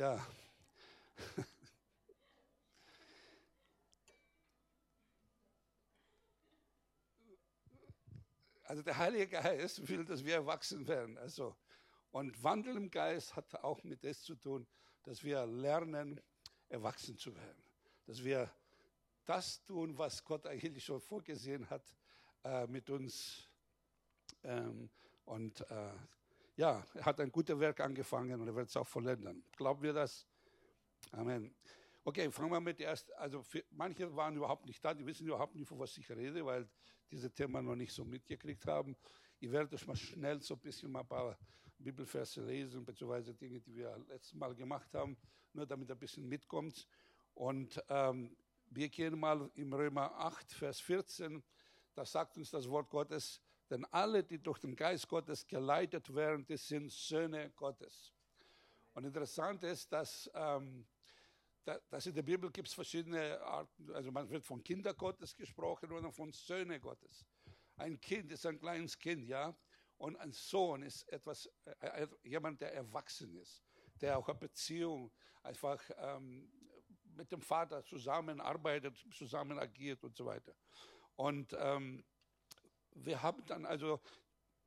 Ja. Also der Heilige Geist will, dass wir erwachsen werden. Also, und Wandel im Geist hat auch mit das zu tun, dass wir lernen, erwachsen zu werden. Dass wir das tun, was Gott eigentlich schon vorgesehen hat, äh, mit uns. Ähm, und äh, ja, er hat ein gutes Werk angefangen und er wird es auch vollenden. Glauben wir das? Amen. Okay, fangen wir mit ersten. Also für, manche waren überhaupt nicht da, die wissen überhaupt nicht, von was ich rede, weil diese Thema noch nicht so mitgekriegt haben. Ich werde euch mal schnell so ein bisschen mal ein paar Bibelverse lesen, beziehungsweise Dinge, die wir letztes Mal gemacht haben, nur damit ein bisschen mitkommt. Und ähm, wir gehen mal im Römer 8, Vers 14, da sagt uns das Wort Gottes, denn alle, die durch den Geist Gottes geleitet werden, die sind Söhne Gottes. Und interessant ist, dass, ähm, dass in der Bibel gibt es verschiedene Arten, also man wird von Kinder Gottes gesprochen oder von Söhne Gottes. Ein Kind ist ein kleines Kind, ja, und ein Sohn ist etwas, äh, jemand, der erwachsen ist, der auch eine Beziehung einfach ähm, mit dem Vater zusammenarbeitet, zusammen agiert und so weiter. Und ähm, wir haben dann also,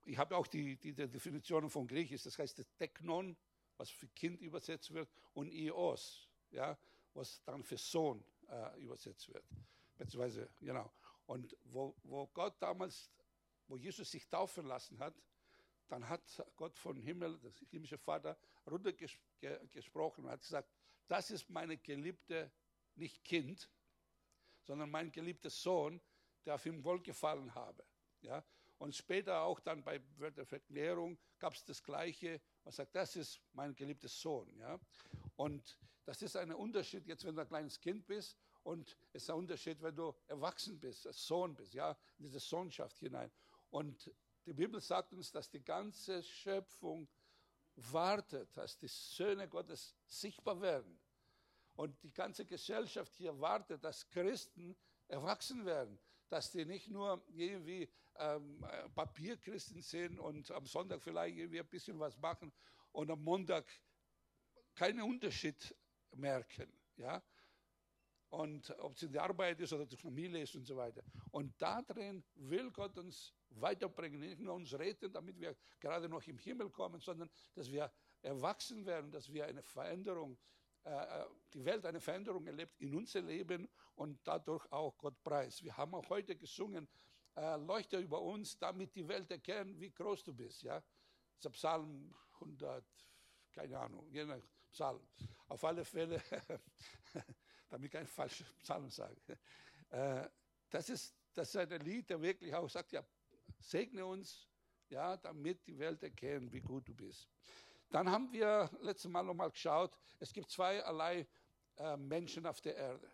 ich habe auch die, die, die Definition von Griechisch, das heißt das Teknon, was für Kind übersetzt wird, und Ios, ja, was dann für Sohn äh, übersetzt wird. Beziehungsweise, genau. Und wo, wo Gott damals, wo Jesus sich taufen lassen hat, dann hat Gott vom Himmel, das himmlische Vater, runtergesprochen und hat gesagt, das ist meine geliebte, nicht Kind, sondern mein geliebter Sohn, der auf ihm wohlgefallen habe. Ja? Und später auch dann bei der Verklärung gab es das Gleiche. Man sagt, das ist mein geliebter Sohn. Ja? Und das ist ein Unterschied, jetzt wenn du ein kleines Kind bist und es ist ein Unterschied, wenn du erwachsen bist, als Sohn bist, ja, in diese Sohnschaft hinein. Und die Bibel sagt uns, dass die ganze Schöpfung wartet, dass die Söhne Gottes sichtbar werden. Und die ganze Gesellschaft hier wartet, dass Christen erwachsen werden, dass die nicht nur irgendwie ähm, Papierchristen sind und am Sonntag vielleicht irgendwie ein bisschen was machen und am Montag keinen Unterschied merken. Ja? Und ob es in der Arbeit ist oder die Familie ist und so weiter. Und da drin will Gott uns weiterbringen, nicht nur uns retten, damit wir gerade noch im Himmel kommen, sondern dass wir erwachsen werden, dass wir eine Veränderung, die Welt eine Veränderung erlebt in unser Leben und dadurch auch Gott preis. Wir haben auch heute gesungen, äh, leuchte über uns, damit die Welt erkennt, wie groß du bist. Ja? Das ist Psalm 100, keine Ahnung, jener Psalm. Auf alle Fälle, damit ich keinen falschen Psalm sage. Äh, das ist, das ist ein Lied, der wirklich auch sagt, ja, Segne uns, ja, damit die Welt erkennt, wie gut du bist. Dann haben wir letztes Mal nochmal geschaut, es gibt zweierlei äh, Menschen auf der Erde.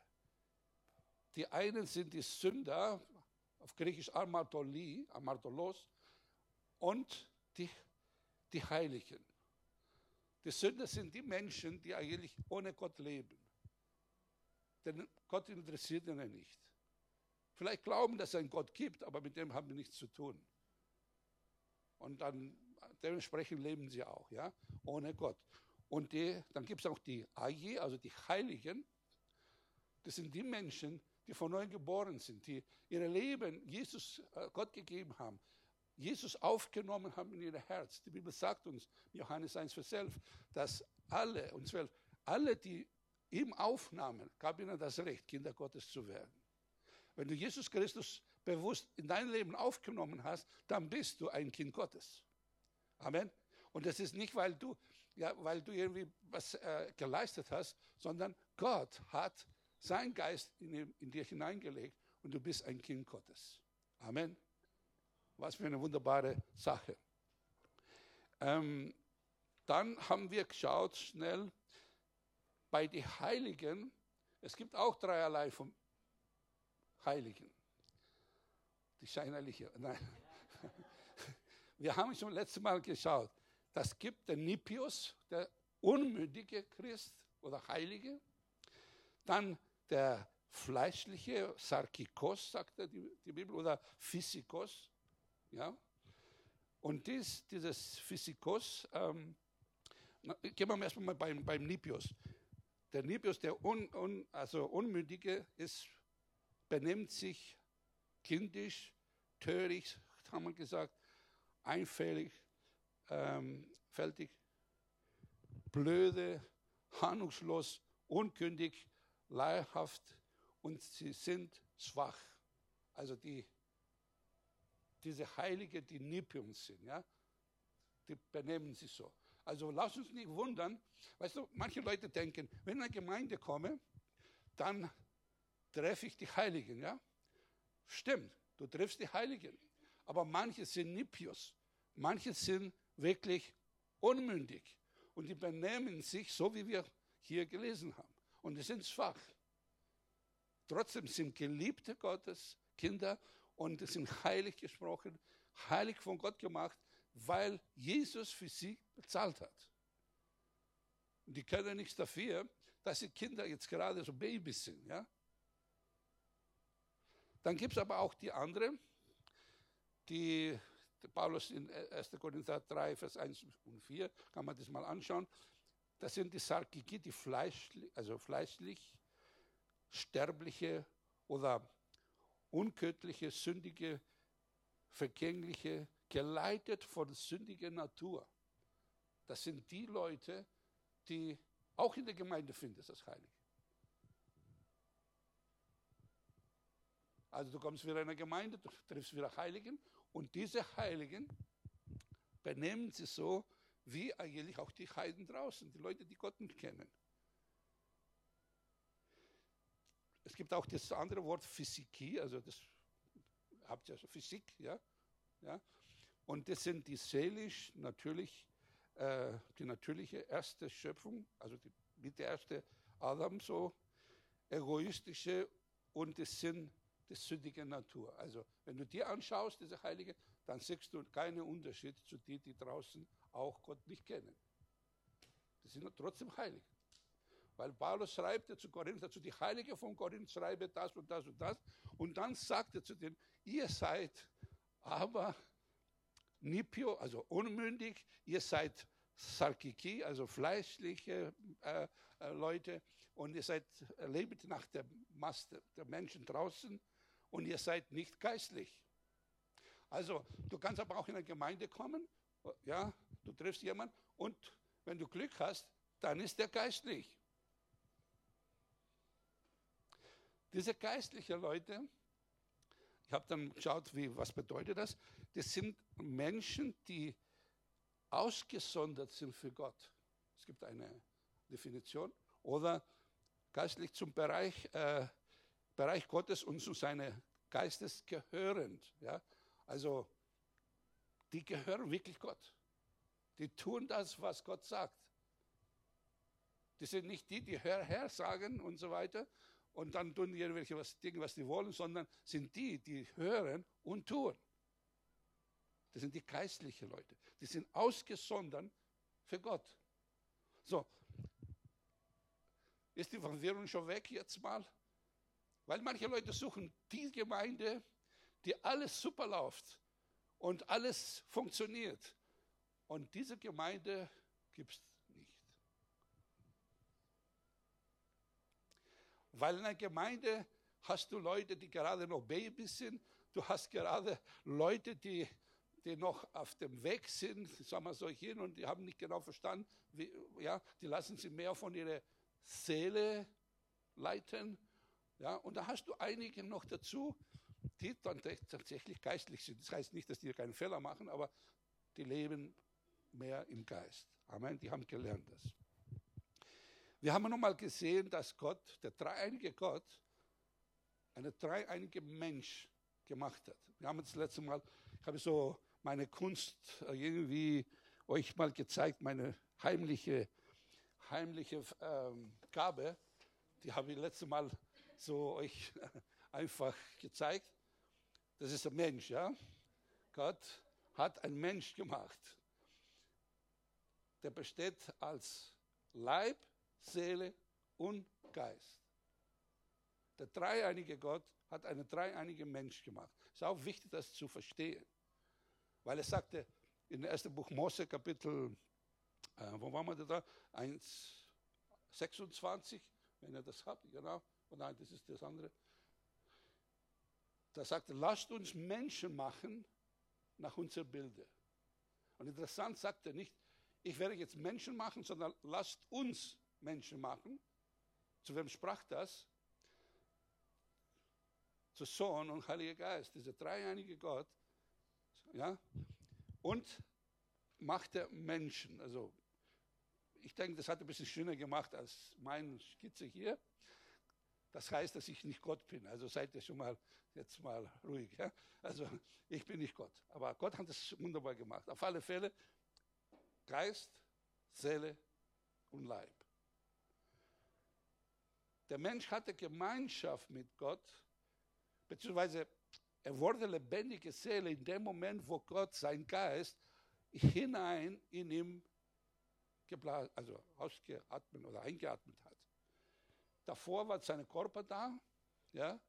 Die einen sind die Sünder, auf Griechisch Amartoli, Amartolos, und die, die Heiligen. Die Sünder sind die Menschen, die eigentlich ohne Gott leben. Denn Gott interessiert ihnen nicht. Vielleicht glauben, dass es einen Gott gibt, aber mit dem haben wir nichts zu tun. Und dann dementsprechend leben sie auch, ja, ohne Gott. Und die, dann gibt es auch die Aji, also die Heiligen. Das sind die Menschen, die von neuem geboren sind, die ihr Leben Jesus äh, Gott gegeben haben, Jesus aufgenommen haben in ihr Herz. Die Bibel sagt uns, Johannes 1, Vers 11, dass alle, und 12, alle, die ihm aufnahmen, gab ihnen das Recht, Kinder Gottes zu werden. Wenn du Jesus Christus bewusst in dein Leben aufgenommen hast, dann bist du ein Kind Gottes. Amen. Und das ist nicht, weil du, ja, weil du irgendwie was äh, geleistet hast, sondern Gott hat seinen Geist in, in dir hineingelegt und du bist ein Kind Gottes. Amen. Was für eine wunderbare Sache. Ähm, dann haben wir geschaut schnell bei den Heiligen. Es gibt auch dreierlei von Heiligen. Die scheinheilige. Nein. Wir haben schon letztes Mal geschaut. Das gibt den Nipius, der unmündige Christ oder Heilige. Dann der fleischliche Sarkikos, sagt die, die Bibel, oder Physikos. Ja? Und dies, dieses Physikos ähm, Na, gehen wir erstmal beim, beim Nipios. Der Nipios, der un, un, also Unmündige, ist, benimmt sich kindisch, töricht, haben wir gesagt, einfällig, ähm, fältig, blöde, ahnungslos, unkündig, leihhaft und sie sind schwach. Also die, diese Heilige, die Nipiums sind, ja, die benehmen sich so. Also lass uns nicht wundern, weißt du, manche Leute denken, wenn ich in eine Gemeinde komme, dann treffe ich die Heiligen, ja. Stimmt, du triffst die Heiligen. Aber manche sind Nipios, manche sind wirklich unmündig und die benehmen sich so, wie wir hier gelesen haben. Und die sind schwach. Trotzdem sind Geliebte Gottes Kinder und sind heilig gesprochen, heilig von Gott gemacht, weil Jesus für sie bezahlt hat. Und die können nichts dafür, dass die Kinder jetzt gerade so Babys sind. Ja? Dann gibt es aber auch die anderen, die Paulus in 1. Korinther 3, Vers 1 und 4, kann man das mal anschauen. Das sind die Sarkiki, die fleischlich, also fleischlich, sterbliche oder unködliche, sündige, vergängliche, geleitet von sündiger Natur. Das sind die Leute, die auch in der Gemeinde finden, das Heilige. Also du kommst wieder in eine Gemeinde, du triffst wieder Heiligen und diese Heiligen benehmen sich so wie eigentlich auch die Heiden draußen, die Leute, die Gott nicht kennen. Es gibt auch das andere Wort Physiki, also das habt ihr also Physik, ja, ja. Und das sind die seelisch natürlich äh, die natürliche erste Schöpfung, also die, mit der erste Adam so egoistische und das sind die sündige Natur. Also wenn du dir anschaust, diese Heilige, dann siehst du keinen Unterschied zu denen, die draußen auch Gott nicht kennen. Die sind trotzdem heilig. Weil Paulus schreibt zu Korinth, zu die Heilige von Korinth schreibe das und das und das. Und dann sagt er zu denen, ihr seid aber Nipio, also unmündig, ihr seid Sarkiki, also fleischliche äh, äh, Leute, und ihr seid, lebt nach der Masse der Menschen draußen und ihr seid nicht geistlich. Also, du kannst aber auch in eine Gemeinde kommen, ja, du triffst jemanden und wenn du Glück hast, dann ist der geistlich. Diese geistlichen Leute, ich habe dann geschaut, wie, was bedeutet das? Das sind Menschen, die ausgesondert sind für Gott. Es gibt eine Definition. Oder geistlich zum Bereich, äh, Bereich Gottes und zu seiner Geistes gehörend. Ja? Also, die gehören wirklich Gott. Die tun das, was Gott sagt. Die sind nicht die, die Herr, Herr sagen und so weiter, und dann tun die irgendwelche was, Dinge, was die wollen, sondern sind die, die hören und tun. Das sind die geistlichen Leute. Die sind ausgesondert für Gott. So, ist die Verwirrung schon weg jetzt mal? Weil manche Leute suchen die Gemeinde, die alles super läuft und alles funktioniert. Und diese Gemeinde gibt es Weil in einer Gemeinde hast du Leute, die gerade noch Babys sind. Du hast gerade Leute, die, die noch auf dem Weg sind, sagen wir so hin, und die haben nicht genau verstanden, wie, ja, die lassen sie mehr von ihrer Seele leiten. Ja, und da hast du einige noch dazu, die dann tatsächlich geistlich sind. Das heißt nicht, dass die keinen Fehler machen, aber die leben mehr im Geist. Amen. Die haben gelernt das. Wir haben nun mal gesehen, dass Gott, der dreieinige Gott, eine dreieinige Mensch gemacht hat. Wir haben das letzte Mal, ich habe so meine Kunst irgendwie euch mal gezeigt, meine heimliche, heimliche ähm, Gabe, die habe ich letzte Mal so euch einfach gezeigt. Das ist ein Mensch, ja. Gott hat einen Mensch gemacht. Der besteht als Leib, Seele und Geist. Der dreieinige Gott hat einen dreieinigen Mensch gemacht. Ist auch wichtig, das zu verstehen. Weil er sagte in 1. Buch Mose, Kapitel Äh, wo waren wir da? 1,26, wenn ihr das habt, genau. Oh nein, das ist das andere. Da sagt er, lasst uns Menschen machen nach unserem Bilde. Und interessant sagt er nicht, ich werde jetzt Menschen machen, sondern lasst uns Menschen machen. Zu wem sprach das? Zu Sohn und Heiliger Geist, dieser dreieinige Gott. Ja? Und macht er Menschen. Also, ich denke, das hat ein bisschen schöner gemacht als meine Skizze hier. Das heißt, dass ich nicht Gott bin. Also seid ihr schon mal jetzt mal ruhig. Ja? Also ich bin nicht Gott. Aber Gott hat es wunderbar gemacht. Auf alle Fälle Geist, Seele und Leib. Der Mensch hatte Gemeinschaft mit Gott, beziehungsweise er wurde lebendige Seele in dem Moment, wo Gott sein Geist hinein in ihm geblasen, also ausgeatmet oder eingeatmet hat. Davor war sein Körper da, ja,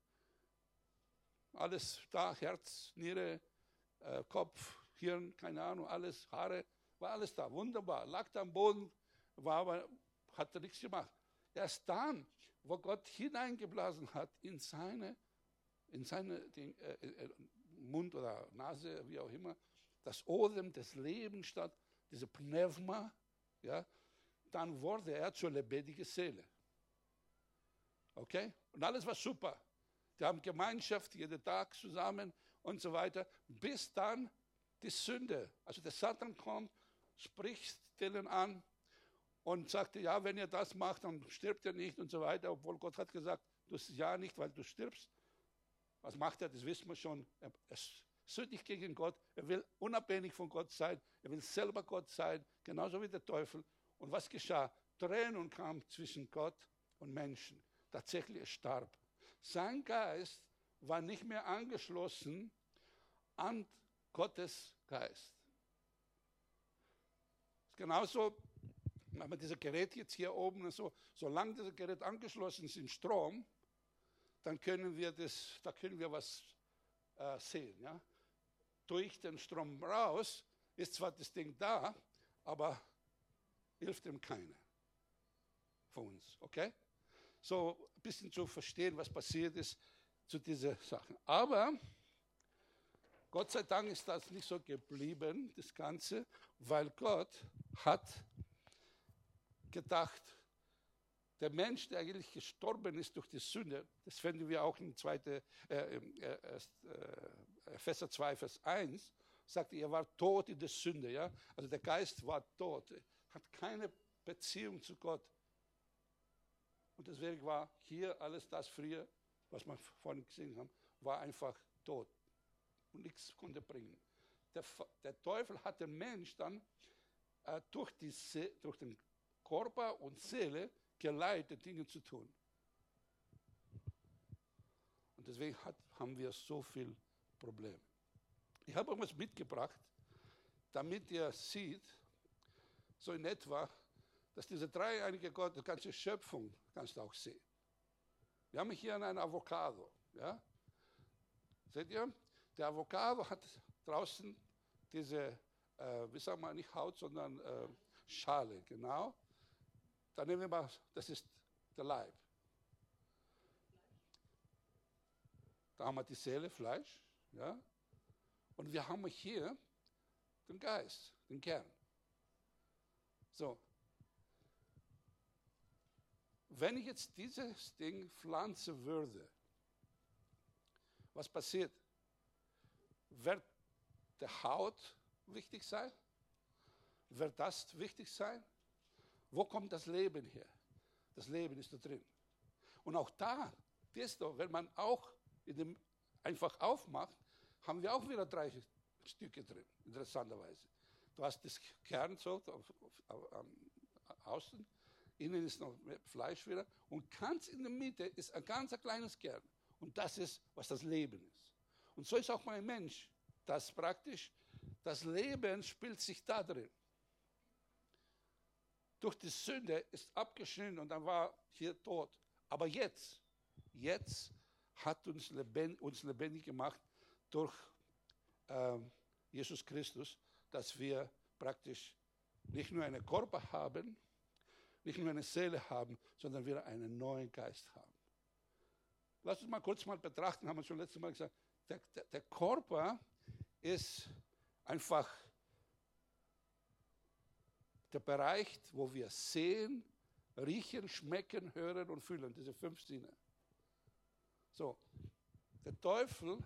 alles da, Herz, Niere, äh, Kopf, Hirn, keine Ahnung, alles, Haare, war alles da, wunderbar. Lag da am Boden, war aber, hat nichts gemacht. Erst dann, wo Gott hineingeblasen hat in seine, in seine den, äh, äh, Mund oder Nase, wie auch immer, das Odem des Lebens statt, diese Pneuma, ja, dann wurde er zur lebendigen Seele. Okay? Und alles war super. Die haben Gemeinschaft jeden Tag zusammen und so weiter, bis dann die Sünde, also der Satan kommt, spricht denen an und sagte, ja, wenn ihr das macht, dann stirbt ihr nicht und so weiter, obwohl Gott hat gesagt, du ja nicht, weil du stirbst. Was macht er? Das wissen wir schon. Er, er sündigt gegen Gott. Er will unabhängig von Gott sein. Er will selber Gott sein, genauso wie der Teufel. Und was geschah? Tränen kamen zwischen Gott und Menschen. Tatsächlich, starb. Sein Geist war nicht mehr angeschlossen an Gottes Geist. Genauso, wenn man dieses Gerät jetzt hier oben und so, solange dieses Gerät angeschlossen ist in Strom, dann können wir das, da können wir was äh, sehen. Ja? Durch den Strom raus ist zwar das Ding da, aber hilft ihm keiner von uns. Okay? So ein bisschen zu verstehen, was passiert ist zu diesen Sachen. Aber Gott sei Dank ist das nicht so geblieben, das Ganze, weil Gott hat gedacht, der Mensch, der eigentlich gestorben ist durch die Sünde, das finden wir auch in 2. Äh, äh, äh, Epheser 2, Vers 1, sagt, er war tot in der Sünde. Ja? Also der Geist war tot, hat keine Beziehung zu Gott. Und deswegen war hier alles das früher, was wir vorhin gesehen haben, war einfach tot und nichts konnte bringen. Der, der Teufel hat den Mensch dann äh, durch, die durch den Körper und Seele geleitet, Dinge zu tun. Und deswegen hat, haben wir so viel Probleme. Ich habe etwas mitgebracht, damit ihr seht, so in etwa, dass diese dreieinige Gott, die ganze Schöpfung, kannst du auch sehen. Wir haben hier einen Avocado. Ja? Seht ihr? Der Avocado hat draußen diese, äh, wie sagen wir, nicht Haut, sondern äh, Schale, genau. Dann nehmen wir mal, das ist der Leib. Da haben wir die Seele, Fleisch, ja. Und wir haben hier den Geist, den Kern. So. Wenn ich jetzt dieses Ding pflanzen würde, was passiert? Wird der Haut wichtig sein? Wird das wichtig sein? Wo kommt das Leben her? Das Leben ist da drin. Und auch da, du, wenn man auch in dem einfach aufmacht, haben wir auch wieder drei Stücke drin, interessanterweise. Du hast das Kern so am außen, innen ist noch Fleisch wieder und ganz in der Mitte ist ein ganz kleines Kern. Und das ist, was das Leben ist. Und so ist auch mein Mensch. Das praktisch, das Leben spielt sich da drin. Durch die Sünde ist abgeschnitten und dann war hier tot. Aber jetzt, jetzt hat uns lebendig, uns lebendig gemacht durch äh, Jesus Christus, dass wir praktisch nicht nur einen Körper haben, nicht nur eine Seele haben, sondern wir einen neuen Geist haben. Lass uns mal kurz mal betrachten, haben wir schon letztes Mal gesagt, der, der, der Körper ist einfach der Bereich, wo wir sehen, riechen, schmecken, hören und fühlen, diese fünf Sinne. So, der Teufel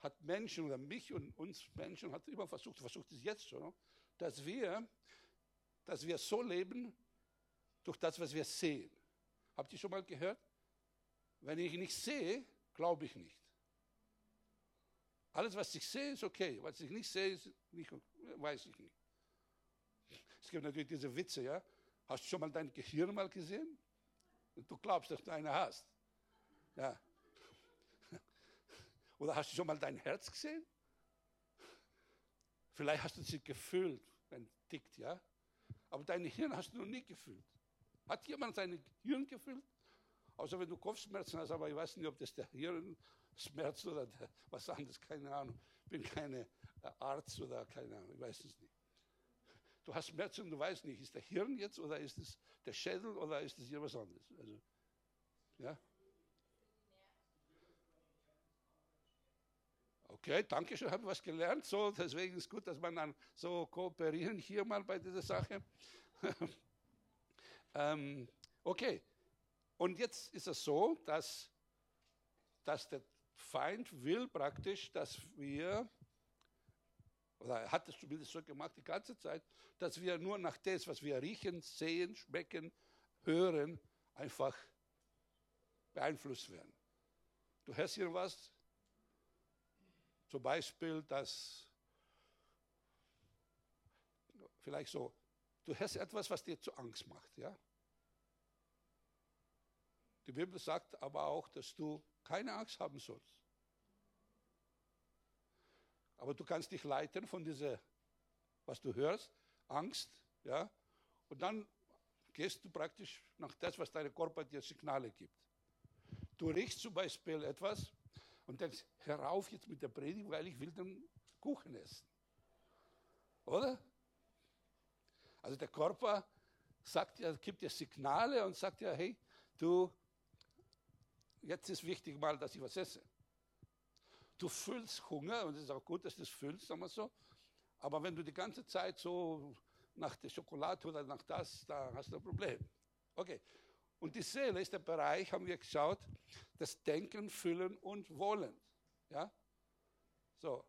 hat Menschen oder mich und uns Menschen hat immer versucht, versucht es jetzt schon, dass wir, dass wir so leben durch das, was wir sehen. Habt ihr schon mal gehört? Wenn ich nicht sehe, glaube ich nicht. Alles, was ich sehe, ist okay. Was ich nicht sehe, ist nicht, weiß ich nicht. Es gibt natürlich diese Witze, ja. Hast du schon mal dein Gehirn mal gesehen? Du glaubst, dass du eine hast. Ja. Oder hast du schon mal dein Herz gesehen? Vielleicht hast du sie gefühlt, wenn es tickt, ja. Aber dein Hirn hast du noch nie gefühlt. Hat jemand sein Hirn gefühlt? Außer wenn du Kopfschmerzen hast, aber ich weiß nicht, ob das der Hirnschmerz oder der, was anderes, keine Ahnung. Ich bin kein äh, Arzt oder keine Ahnung, ich weiß es nicht. Du hast Schmerzen und du weißt nicht, ist der Hirn jetzt oder ist es der Schädel oder ist es hier was anderes? Also, ja. Okay, danke schön, habe was gelernt. So, deswegen ist gut, dass man dann so kooperieren hier mal bei dieser Sache. ähm, okay, und jetzt ist es so, dass, dass der Feind will praktisch, dass wir, oder er hat es zumindest so gemacht die ganze Zeit, dass wir nur nach dem, was wir riechen, sehen, schmecken, hören, einfach beeinflusst werden. Du hörst hier was, zum Beispiel, dass vielleicht so, du hörst etwas, was dir zu Angst macht, ja? Die Bibel sagt aber auch, dass du keine Angst haben sollst. Aber du kannst dich leiten von dieser, was du hörst, Angst, ja, und dann gehst du praktisch nach das, was deine Körper dir Signale gibt. Du riechst zum Beispiel etwas und denkst, hör auf jetzt mit der Predigt, weil ich will den Kuchen essen. Oder? Also der Körper sagt ja, gibt dir Signale und sagt ja, hey, du jetzt ist wichtig mal, dass ich was esse. Du fühlst Hunger und es ist auch gut, dass du es fühlst, sagen wir so. Aber wenn du die ganze Zeit so nach der Schokolade oder nach das, da hast du ein Problem. Okay. Und die Seele ist der Bereich, haben wir geschaut, das Denken, Fühlen und Wollen. Ja? So.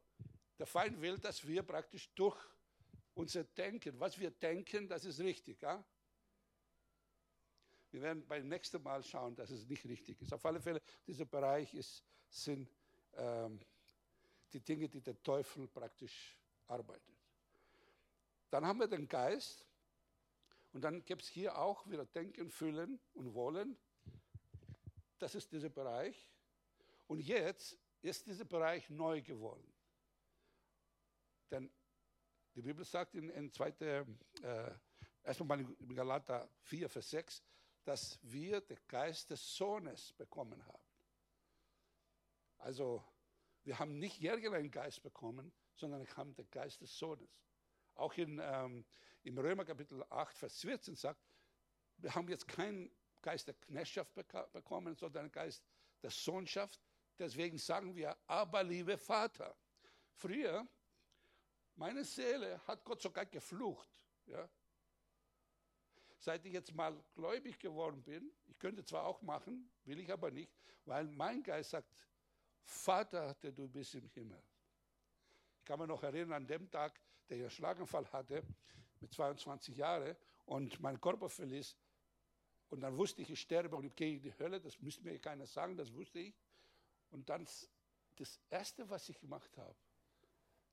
Der Feind will, dass wir praktisch durch unser Denken, was wir denken, das ist richtig. Ja? Wir werden beim nächsten Mal schauen, dass es nicht richtig ist. Auf alle Fälle, dieser Bereich ist, sind ähm, die Dinge, die der Teufel praktisch arbeitet. Dann haben wir den Geist und dann gibt es hier auch wieder Denken, Fühlen und Wollen. Das ist dieser Bereich. Und jetzt ist dieser Bereich neu geworden. Denn die Bibel sagt in, in 2. Äh, erstmal in Galater 4, Vers 6, dass wir den Geist des Sohnes bekommen haben. Also wir haben nicht irgendeinen Geist bekommen, sondern wir haben den Geist des Sohnes. Auch in, ähm, im Römer Kapitel 8, Vers 14 sagt, wir haben jetzt keinen Geist der Knechtschaft bekommen, sondern einen Geist der Sohnschaft. Deswegen sagen wir, aber liebe Vater. Früher, meine Seele hat Gott sogar geflucht. Ja? Seit ich jetzt mal gläubig geworden bin, ich könnte zwar auch machen, will ich aber nicht, weil mein Geist sagt, Vater, der du bist im Himmel. Ich kann mich noch erinnern an dem Tag, der ich einen Schlaganfall hatte, mit 22 Jahren, und mein Körper verließ. Und dann wusste ich, ich sterbe und ich gehe in die Hölle, das müsste mir keiner sagen, das wusste ich. Und dann das Erste, was ich gemacht habe,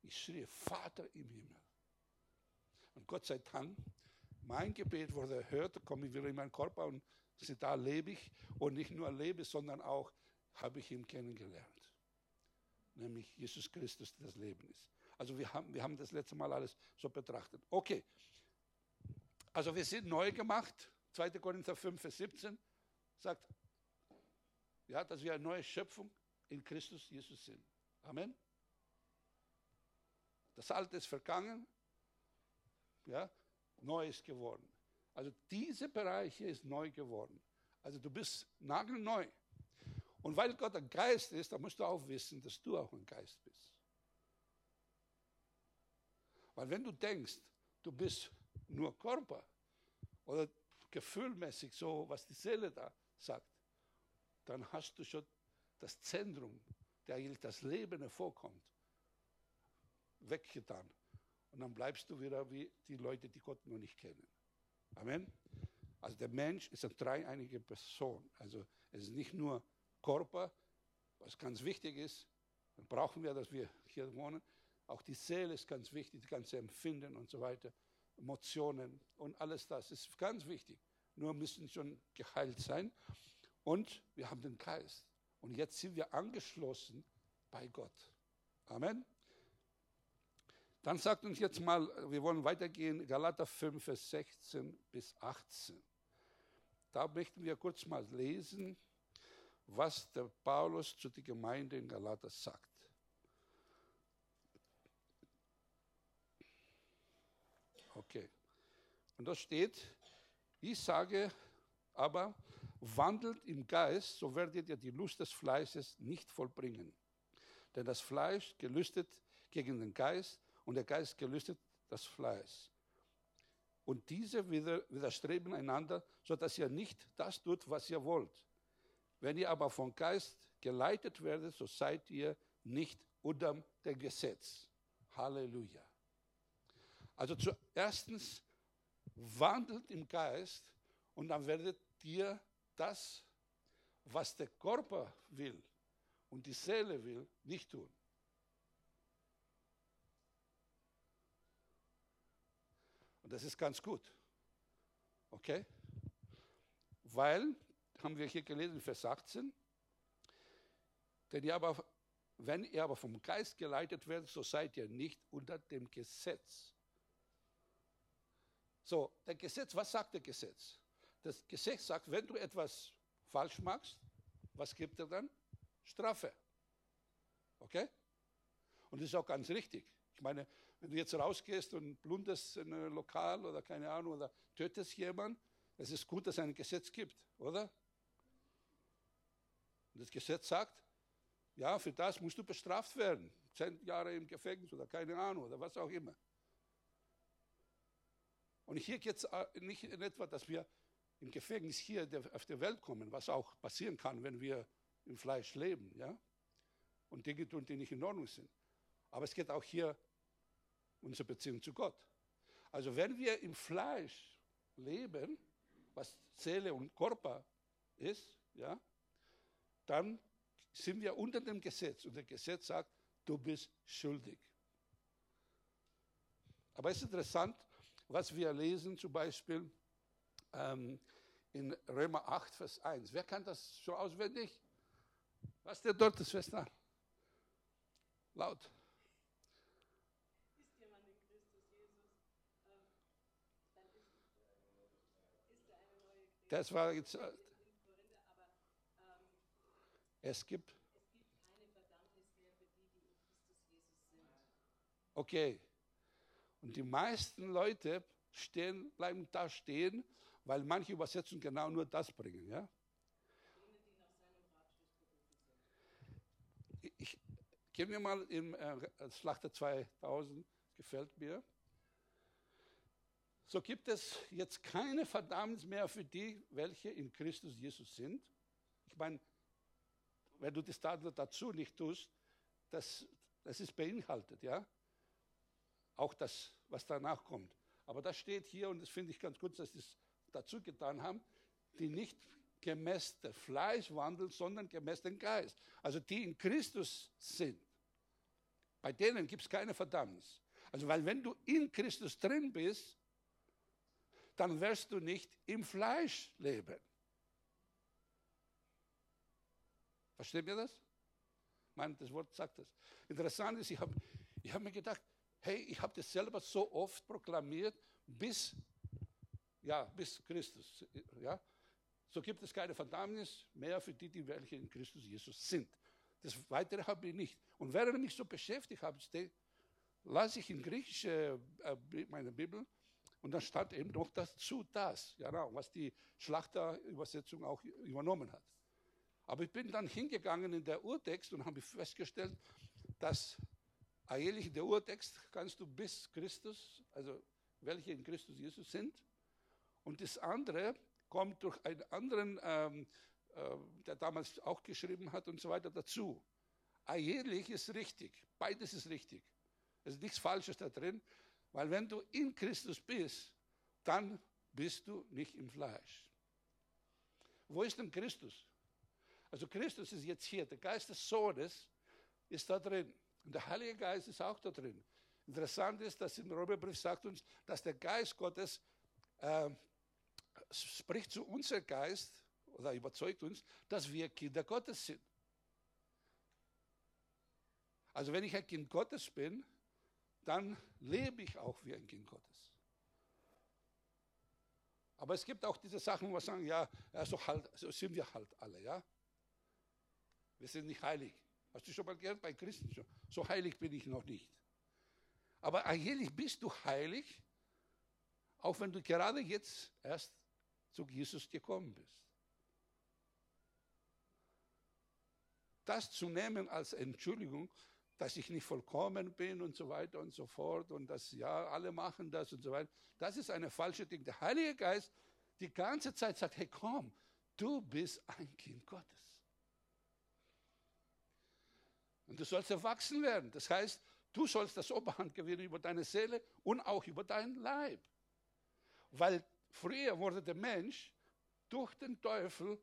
ich schrie, Vater im Himmel. Und Gott sei Dank mein Gebet wurde erhört, komme ich wieder in meinen Körper und da lebe ich. Und nicht nur lebe, sondern auch habe ich ihn kennengelernt. Nämlich Jesus Christus, das Leben ist. Also wir haben, wir haben das letzte Mal alles so betrachtet. Okay. Also wir sind neu gemacht. 2. Korinther 5, Vers 17 sagt, ja, dass wir eine neue Schöpfung in Christus Jesus sind. Amen. Das Alte ist vergangen. Ja, Neues geworden. Also diese Bereiche ist neu geworden. Also du bist nagelneu. Und weil Gott ein Geist ist, da musst du auch wissen, dass du auch ein Geist bist. Weil wenn du denkst, du bist nur Körper oder gefühlmäßig so, was die Seele da sagt, dann hast du schon das Zentrum, der eigentlich das Leben hervorkommt, weggetan. Und dann bleibst du wieder wie die Leute, die Gott noch nicht kennen. Amen. Also der Mensch ist eine dreieinige Person. Also es ist nicht nur Körper, was ganz wichtig ist. Dann brauchen wir, dass wir hier wohnen. Auch die Seele ist ganz wichtig, das ganze Empfinden und so weiter. Emotionen und alles das ist ganz wichtig. Nur müssen schon geheilt sein. Und wir haben den Geist. Und jetzt sind wir angeschlossen bei Gott. Amen. Dann sagt uns jetzt mal, wir wollen weitergehen, Galater 5, Vers 16 bis 18. Da möchten wir kurz mal lesen, was der Paulus zu der Gemeinde in Galater sagt. Okay. Und da steht, ich sage aber, wandelt im Geist, so werdet ihr die Lust des Fleisches nicht vollbringen. Denn das Fleisch gelüstet gegen den Geist und der Geist gelüstet das Fleisch. Und diese widerstreben einander, sodass ihr nicht das tut, was ihr wollt. Wenn ihr aber vom Geist geleitet werdet, so seid ihr nicht unter dem Gesetz. Halleluja. Also zuerstens wandelt im Geist und dann werdet ihr das, was der Körper will und die Seele will, nicht tun. Und das ist ganz gut. Okay? Weil, haben wir hier gelesen, Vers 18, denn ihr aber, wenn ihr aber vom Geist geleitet werdet, so seid ihr nicht unter dem Gesetz. So, der Gesetz, was sagt der Gesetz? Das Gesetz sagt, wenn du etwas falsch machst, was gibt er dann? Strafe. Okay? Und das ist auch ganz richtig. Ich meine, wenn du jetzt rausgehst und blundest in ein Lokal oder keine Ahnung oder tötest jemanden, es ist gut, dass es ein Gesetz gibt, oder? Und das Gesetz sagt, ja, für das musst du bestraft werden. Zehn Jahre im Gefängnis oder keine Ahnung oder was auch immer. Und hier geht es äh, nicht in etwa, dass wir im Gefängnis hier auf der Welt kommen, was auch passieren kann, wenn wir im Fleisch leben, ja? Und Dinge tun, die nicht in Ordnung sind. Aber es geht auch hier unsere Beziehung zu Gott. Also wenn wir im Fleisch leben, was Seele und Körper ist, ja, dann sind wir unter dem Gesetz. Und das Gesetz sagt, du bist schuldig. Aber es ist interessant, was wir lesen, zum Beispiel ähm, in Römer 8, Vers 1. Wer kann das so auswendig? Was ist der dort, Schwester? Laut. Das war jetzt. Äh, es gibt. Okay. Und die meisten Leute stehen, bleiben da stehen, weil manche Übersetzungen genau nur das bringen. Ja? Ich gebe mir mal im äh, Schlachter 2000, gefällt mir. So gibt es jetzt keine Verdammnis mehr für die, welche in Christus Jesus sind. Ich meine, wenn du das dazu nicht tust, das, das ist beinhaltet, ja. Auch das, was danach kommt. Aber das steht hier und das finde ich ganz gut, dass sie es dazu getan haben, die nicht gemäß der Fleisch wandeln, sondern gemäß den Geist. Also die in Christus sind. Bei denen gibt es keine Verdammnis. Also weil wenn du in Christus drin bist, dann wirst du nicht im Fleisch leben. Versteht ihr das? Ich meine, das Wort sagt das. Interessant ist, ich habe ich hab mir gedacht, hey, ich habe das selber so oft proklamiert, bis, ja, bis Christus. Ja? So gibt es keine Verdammnis mehr für die, die welche in Christus Jesus sind. Das Weitere habe ich nicht. Und während ich mich so beschäftigt habe, lasse ich in Griechisch äh, meine Bibel Und dann stand eben noch dazu das, genau, was die Schlachterübersetzung auch übernommen hat. Aber ich bin dann hingegangen in der Urtext und habe festgestellt, dass eigentlich der Urtext kannst du bis Christus, also welche in Christus Jesus sind. Und das andere kommt durch einen anderen, ähm, äh, der damals auch geschrieben hat und so weiter dazu. Eigentlich ist richtig, beides ist richtig. Es ist nichts Falsches da drin, weil wenn du in Christus bist, dann bist du nicht im Fleisch. Wo ist denn Christus? Also Christus ist jetzt hier, der Geist des Sohnes ist da drin. Und der Heilige Geist ist auch da drin. Interessant ist, dass im Römerbrief sagt uns, dass der Geist Gottes äh, spricht zu unserem Geist oder überzeugt uns, dass wir Kinder Gottes sind. Also wenn ich ein Kind Gottes bin, dann lebe ich auch wie ein Kind Gottes. Aber es gibt auch diese Sachen, wo wir sagen, ja, so, halt, so sind wir halt alle, ja. Wir sind nicht heilig. Hast du schon mal gehört bei Christen schon? So heilig bin ich noch nicht. Aber eigentlich bist du heilig, auch wenn du gerade jetzt erst zu Jesus gekommen bist. Das zu nehmen als Entschuldigung, dass ich nicht vollkommen bin und so weiter und so fort und dass ja, alle machen das und so weiter, das ist eine falsche Ding. Der Heilige Geist die ganze Zeit sagt, hey komm, du bist ein Kind Gottes. Und du sollst erwachsen werden. Das heißt, du sollst das Oberhand gewinnen über deine Seele und auch über deinen Leib. Weil früher wurde der Mensch durch den Teufel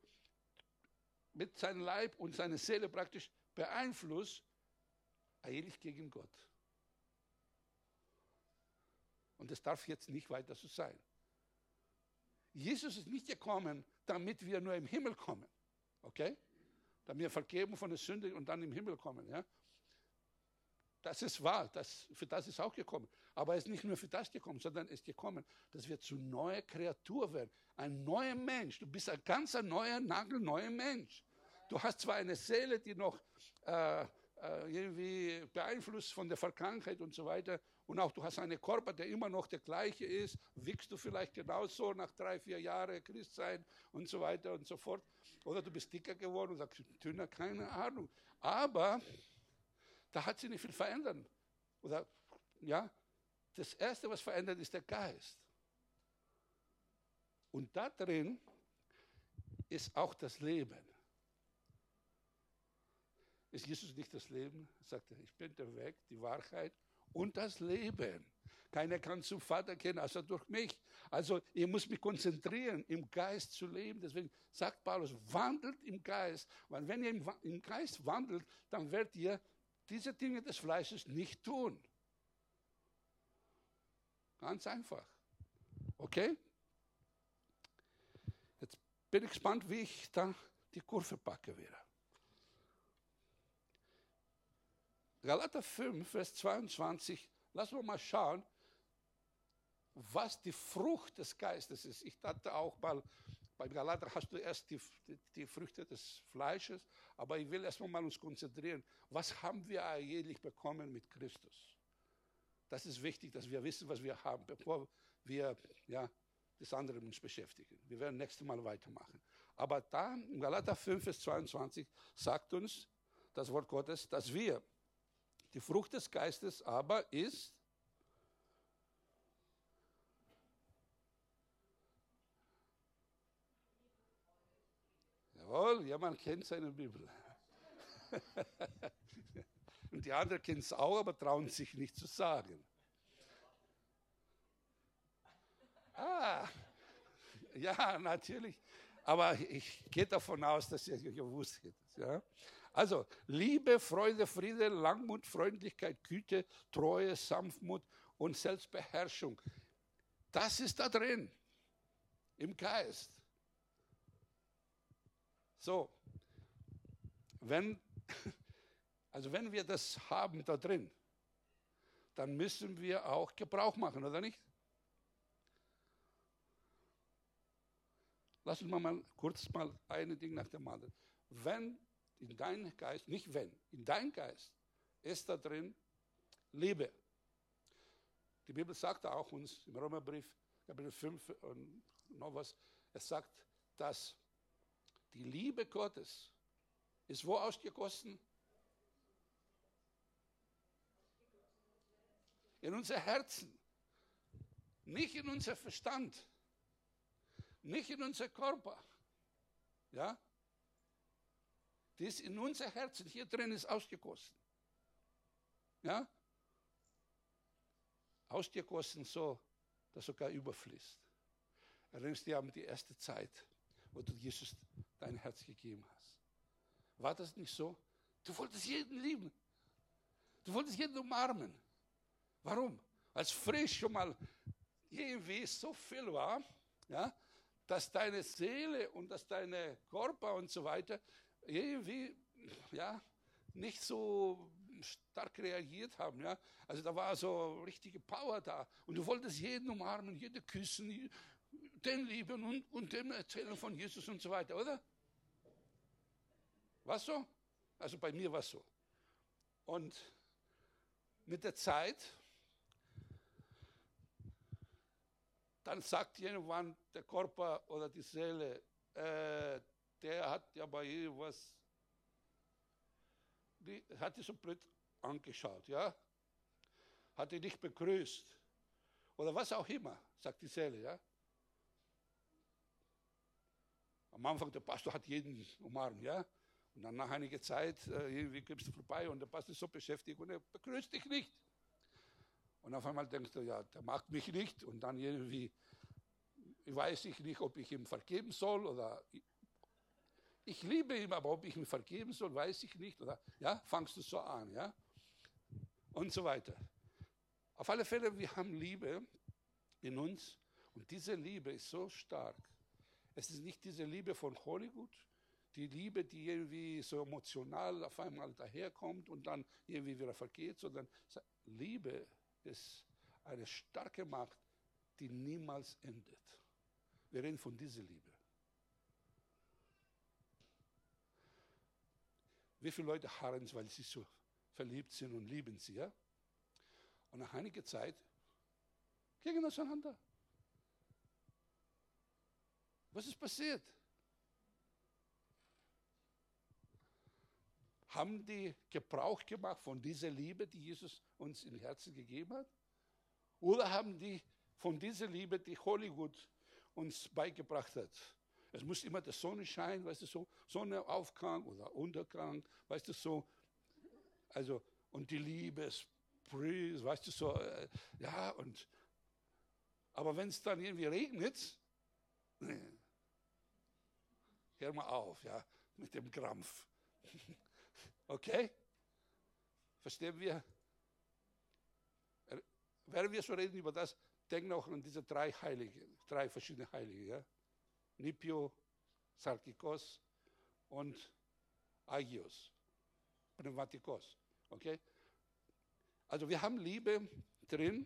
mit seinem Leib und seiner Seele praktisch beeinflusst, eigentlich gegen Gott. Und das darf jetzt nicht weiter so sein. Jesus ist nicht gekommen, damit wir nur im Himmel kommen. Okay? Damit wir vergeben von der Sünde und dann im Himmel kommen. Ja? Das ist wahr, das, für das ist auch gekommen. Aber er ist nicht nur für das gekommen, sondern er ist gekommen, dass wir zu neuer Kreatur werden. Ein neuer Mensch. Du bist ein ganz neuer, nagelneuer Mensch. Du hast zwar eine Seele, die noch äh, irgendwie beeinflusst von der Verkrankheit und so weiter. Und auch du hast einen Körper, der immer noch der gleiche ist. Wickst du vielleicht genauso nach drei, vier Jahren Christsein und so weiter und so fort. Oder du bist dicker geworden und sagst, dünner, keine Ahnung. Aber da hat sich nicht viel verändert. Oder, ja, das Erste, was verändert, ist der Geist. Und da drin ist auch das Leben. Ist Jesus nicht das Leben? Er sagte, ich bin der Weg, die Wahrheit und das Leben. Keiner kann zum Vater kennen, außer durch mich. Also ich muss mich konzentrieren, im Geist zu leben. Deswegen sagt Paulus, wandelt im Geist. Weil wenn ihr im Geist wandelt, dann werdet ihr diese Dinge des Fleisches nicht tun. Ganz einfach. Okay? Jetzt bin ich gespannt, wie ich da die Kurve packe wieder. Galater 5, Vers 22, lassen wir mal schauen, was die Frucht des Geistes ist. Ich dachte auch mal, bei Galater hast du erst die, die, die Früchte des Fleisches, aber ich will erstmal mal uns konzentrieren. Was haben wir eigentlich bekommen mit Christus? Das ist wichtig, dass wir wissen, was wir haben, bevor wir ja, das andere uns beschäftigen. Wir werden nächstes Mal weitermachen. Aber da, in Galater 5, Vers 22, sagt uns das Wort Gottes, dass wir die Frucht des Geistes aber ist Jawohl, jemand kennt seine Bibel. Und die anderen kennen es auch, aber trauen sich nicht zu sagen. Ah, ja, natürlich. Aber ich gehe davon aus, dass ihr gewusst hättet. Ja? Also Liebe, Freude, Friede, Langmut, Freundlichkeit, Güte, Treue, Sanftmut und Selbstbeherrschung. Das ist da drin, im Geist. So, wenn, also wenn wir das haben da drin, dann müssen wir auch Gebrauch machen, oder nicht? Lass uns mal kurz mal eine Ding nach dem anderen. Wenn in deinem Geist, nicht wenn, in deinem Geist ist da drin Liebe. Die Bibel sagt auch uns im Römerbrief, Kapitel 5 und noch was. Es sagt, dass die Liebe Gottes ist wo ausgegossen? In unser Herzen, nicht in unser Verstand, nicht in unser Körper. Ja? Die ist in unser Herzen, hier drin ist ausgegossen. Ja? Ausgegossen so, dass sogar überfließt. Erinnerst du dich an die erste Zeit, wo du Jesus dein Herz gegeben hast? War das nicht so? Du wolltest jeden lieben. Du wolltest jeden umarmen. Warum? Es frisch schon mal irgendwie so viel war, ja, dass deine Seele und dass deine Körper und so weiter irgendwie ja, nicht so stark reagiert haben. Ja? Also da war so richtige Power da. Und du wolltest jeden umarmen, jeden küssen, den lieben und, und dem erzählen von Jesus und so weiter, oder? War so? Also bei mir war es so. Und mit der Zeit, dann sagt irgendwann der Körper oder die Seele, äh, der hat ja bei ihr was, die hat die so blöd angeschaut, ja? Hat die nicht begrüßt. Oder was auch immer, sagt die Seele, ja? Am Anfang, der Pastor hat jeden umarmt, ja? Und dann nach einiger Zeit, äh, irgendwie kommst du vorbei und der Pastor ist so beschäftigt und er begrüßt dich nicht. Und auf einmal denkst du, ja, der mag mich nicht. Und dann irgendwie weiß ich nicht, ob ich ihm vergeben soll oder ich liebe ihn, aber ob ich ihm vergeben soll, weiß ich nicht. Oder ja, fangst du so an, ja? Und so weiter. Auf alle Fälle, wir haben Liebe in uns und diese Liebe ist so stark. Es ist nicht diese Liebe von Hollywood, die Liebe, die irgendwie so emotional auf einmal daherkommt und dann irgendwie wieder vergeht, sondern Liebe ist eine starke Macht, die niemals endet. Wir reden von dieser Liebe. Wie viele Leute harren, weil sie so verliebt sind und lieben sie, ja? Und nach einiger Zeit gehen auseinander. Was ist passiert? Haben die Gebrauch gemacht von dieser Liebe, die Jesus uns im Herzen gegeben hat? Oder haben die von dieser Liebe, die Hollywood uns beigebracht hat? Es muss immer der Sonne scheinen, weißt du, so Sonnenaufgang oder Untergang, weißt du, so. Also, und die Liebe breeze, weißt du, so, äh, ja, und, aber wenn es dann irgendwie regnet, hör mal auf, ja, mit dem Krampf. Okay? Verstehen wir? Während wir so reden über das, denken auch an diese drei Heilige, drei verschiedene Heilige. Ja? Nipio, Sarkikos und Agios, Pneumatikos. Okay? Also wir haben Liebe drin.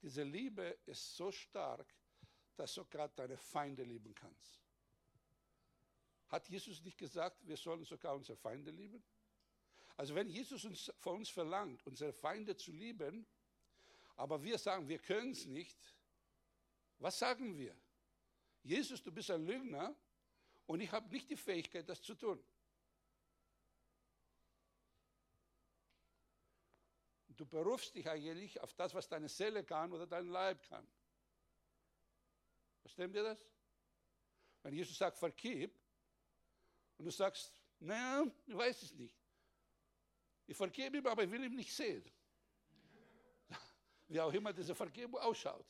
Diese Liebe ist so stark, dass sogar deine Feinde lieben kannst. Hat Jesus nicht gesagt, wir sollen sogar unsere Feinde lieben? Also wenn Jesus uns, von uns verlangt, unsere Feinde zu lieben, aber wir sagen, wir können es nicht, was sagen wir? Jesus, du bist ein Lügner und ich habe nicht die Fähigkeit, das zu tun. Du berufst dich eigentlich auf das, was deine Seele kann oder dein Leib kann. Verstehen wir das? Wenn Jesus sagt, vergib, und du sagst, naja, ich weiß es nicht. Ich vergebe ihm, aber ich will ihn nicht sehen. Wie auch immer diese Vergebung ausschaut.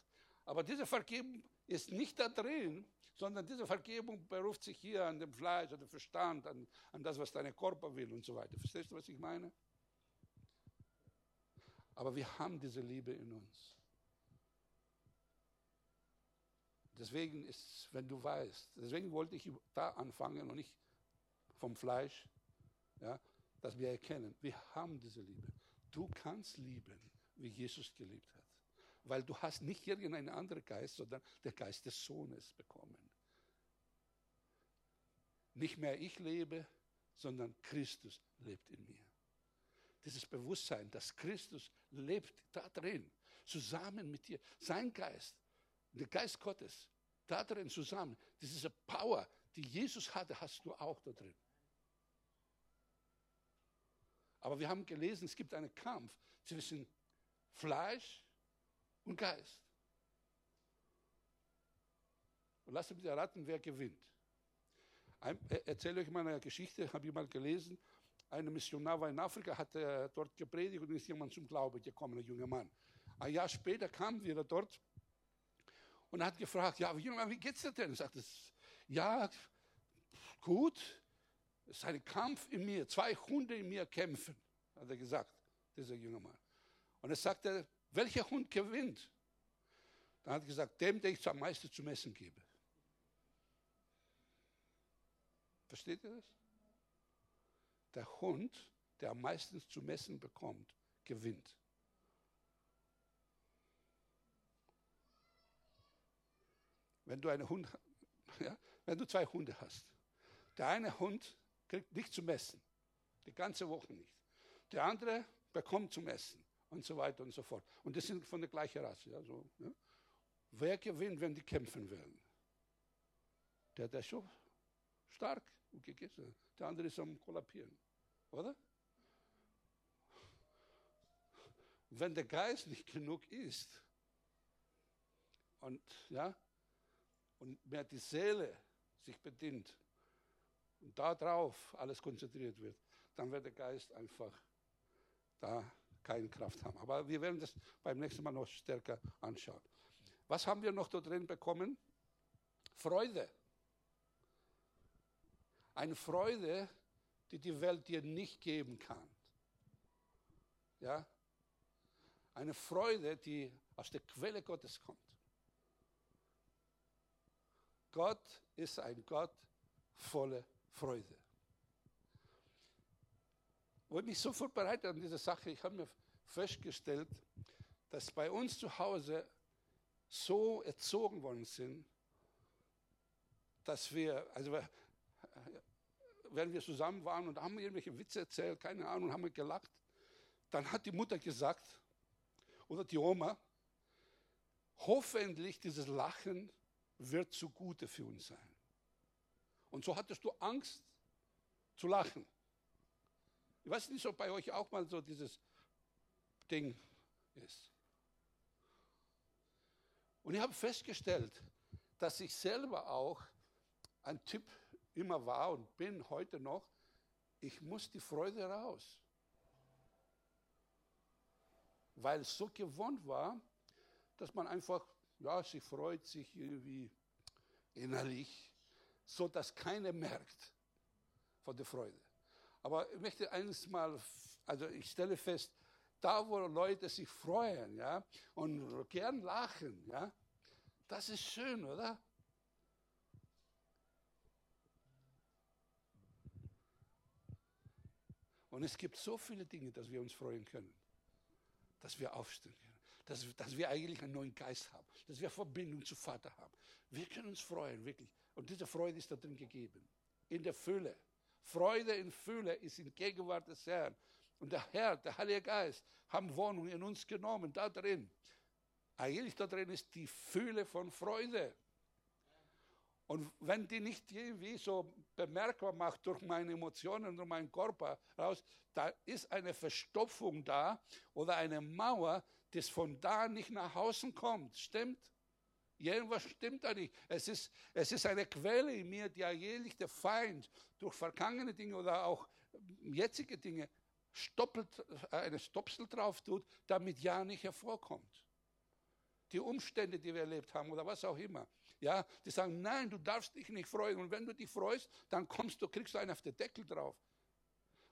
Aber diese Vergebung ist nicht da drin, sondern diese Vergebung beruft sich hier an dem Fleisch, an den Verstand, an, an das, was dein Körper will und so weiter. Verstehst du, was ich meine? Aber wir haben diese Liebe in uns. Deswegen ist, wenn du weißt, deswegen wollte ich da anfangen und nicht vom Fleisch, ja, dass wir erkennen, wir haben diese Liebe. Du kannst lieben, wie Jesus geliebt hat weil du hast nicht irgendeinen anderen Geist, sondern der Geist des Sohnes bekommen. Nicht mehr ich lebe, sondern Christus lebt in mir. Dieses Bewusstsein, dass Christus lebt da drin, zusammen mit dir, sein Geist. Der Geist Gottes, da drin zusammen, diese Power, die Jesus hatte, hast du auch da drin. Aber wir haben gelesen, es gibt einen Kampf zwischen Fleisch und Geist. Und lasst mich erraten, wer gewinnt. Ein, erzähle euch mal eine Geschichte, habe ich mal gelesen. Ein Missionar war in Afrika, hat äh, dort gepredigt und ist jemand zum Glauben gekommen, ein junger Mann. Ein Jahr später kam wieder dort und hat gefragt, ja, junger Mann, wie geht's dir denn? Er sagt, ja, gut, es ist ein Kampf in mir, zwei Hunde in mir kämpfen, hat er gesagt, dieser junge Mann. Und er sagte, welcher Hund gewinnt? Dann hat er gesagt, dem, der ich am meisten zum Essen gebe. Versteht ihr das? Der Hund, der am meisten zu messen bekommt, gewinnt. Wenn du, eine Hund, ja, wenn du zwei Hunde hast, der eine Hund kriegt nicht zu messen, die ganze Woche nicht. Der andere bekommt zum Essen und so weiter und so fort. Und das sind von der gleichen Rasse. Ja, so, ja. Wer gewinnt, wenn die kämpfen werden? Der, der schon stark und gegessen. Der andere ist am Kollabieren. Oder? Wenn der Geist nicht genug ist und, ja, und mehr die Seele sich bedient und darauf alles konzentriert wird, dann wird der Geist einfach da keine Kraft haben. Aber wir werden das beim nächsten Mal noch stärker anschauen. Was haben wir noch da drin bekommen? Freude. Eine Freude, die die Welt dir nicht geben kann. Ja? Eine Freude, die aus der Quelle Gottes kommt. Gott ist ein Gott voller Freude. Und mich so vorbereitet an diese Sache, ich habe mir festgestellt, dass bei uns zu Hause so erzogen worden sind, dass wir, also wenn wir zusammen waren und haben irgendwelche Witze erzählt, keine Ahnung, haben wir gelacht, dann hat die Mutter gesagt, oder die Oma, hoffentlich dieses Lachen wird zugute für uns sein. Und so hattest du Angst zu lachen. Ich weiß nicht, ob bei euch auch mal so dieses Ding ist. Und ich habe festgestellt, dass ich selber auch ein Typ immer war und bin heute noch, ich muss die Freude raus. Weil es so gewohnt war, dass man einfach, ja, sich freut sich irgendwie innerlich, so dass keiner merkt von der Freude. Aber ich möchte eines mal, also ich stelle fest, da wo Leute sich freuen, ja, und gern lachen, ja, das ist schön, oder? Und es gibt so viele Dinge, dass wir uns freuen können, dass wir aufstehen können, dass, dass wir eigentlich einen neuen Geist haben, dass wir Verbindung zu Vater haben. Wir können uns freuen, wirklich. Und diese Freude ist da drin gegeben, in der Fülle. Freude in Fülle ist in Gegenwart des Herrn. Und der Herr, der Heilige Geist, haben Wohnung in uns genommen, da drin. Eigentlich da drin ist die Fülle von Freude. Und wenn die nicht irgendwie so bemerkbar macht durch meine Emotionen, durch meinen Körper raus, da ist eine Verstopfung da oder eine Mauer, das von da nicht nach außen kommt. Stimmt? Irgendwas stimmt da nicht. Es ist, es ist eine Quelle in mir, die eigentlich der Feind durch vergangene Dinge oder auch jetzige Dinge stoppelt, äh, eine Stopsel drauf tut, damit ja nicht hervorkommt. Die Umstände, die wir erlebt haben oder was auch immer. Ja, die sagen, nein, du darfst dich nicht freuen. Und wenn du dich freust, dann kommst du, kriegst du einen auf den Deckel drauf.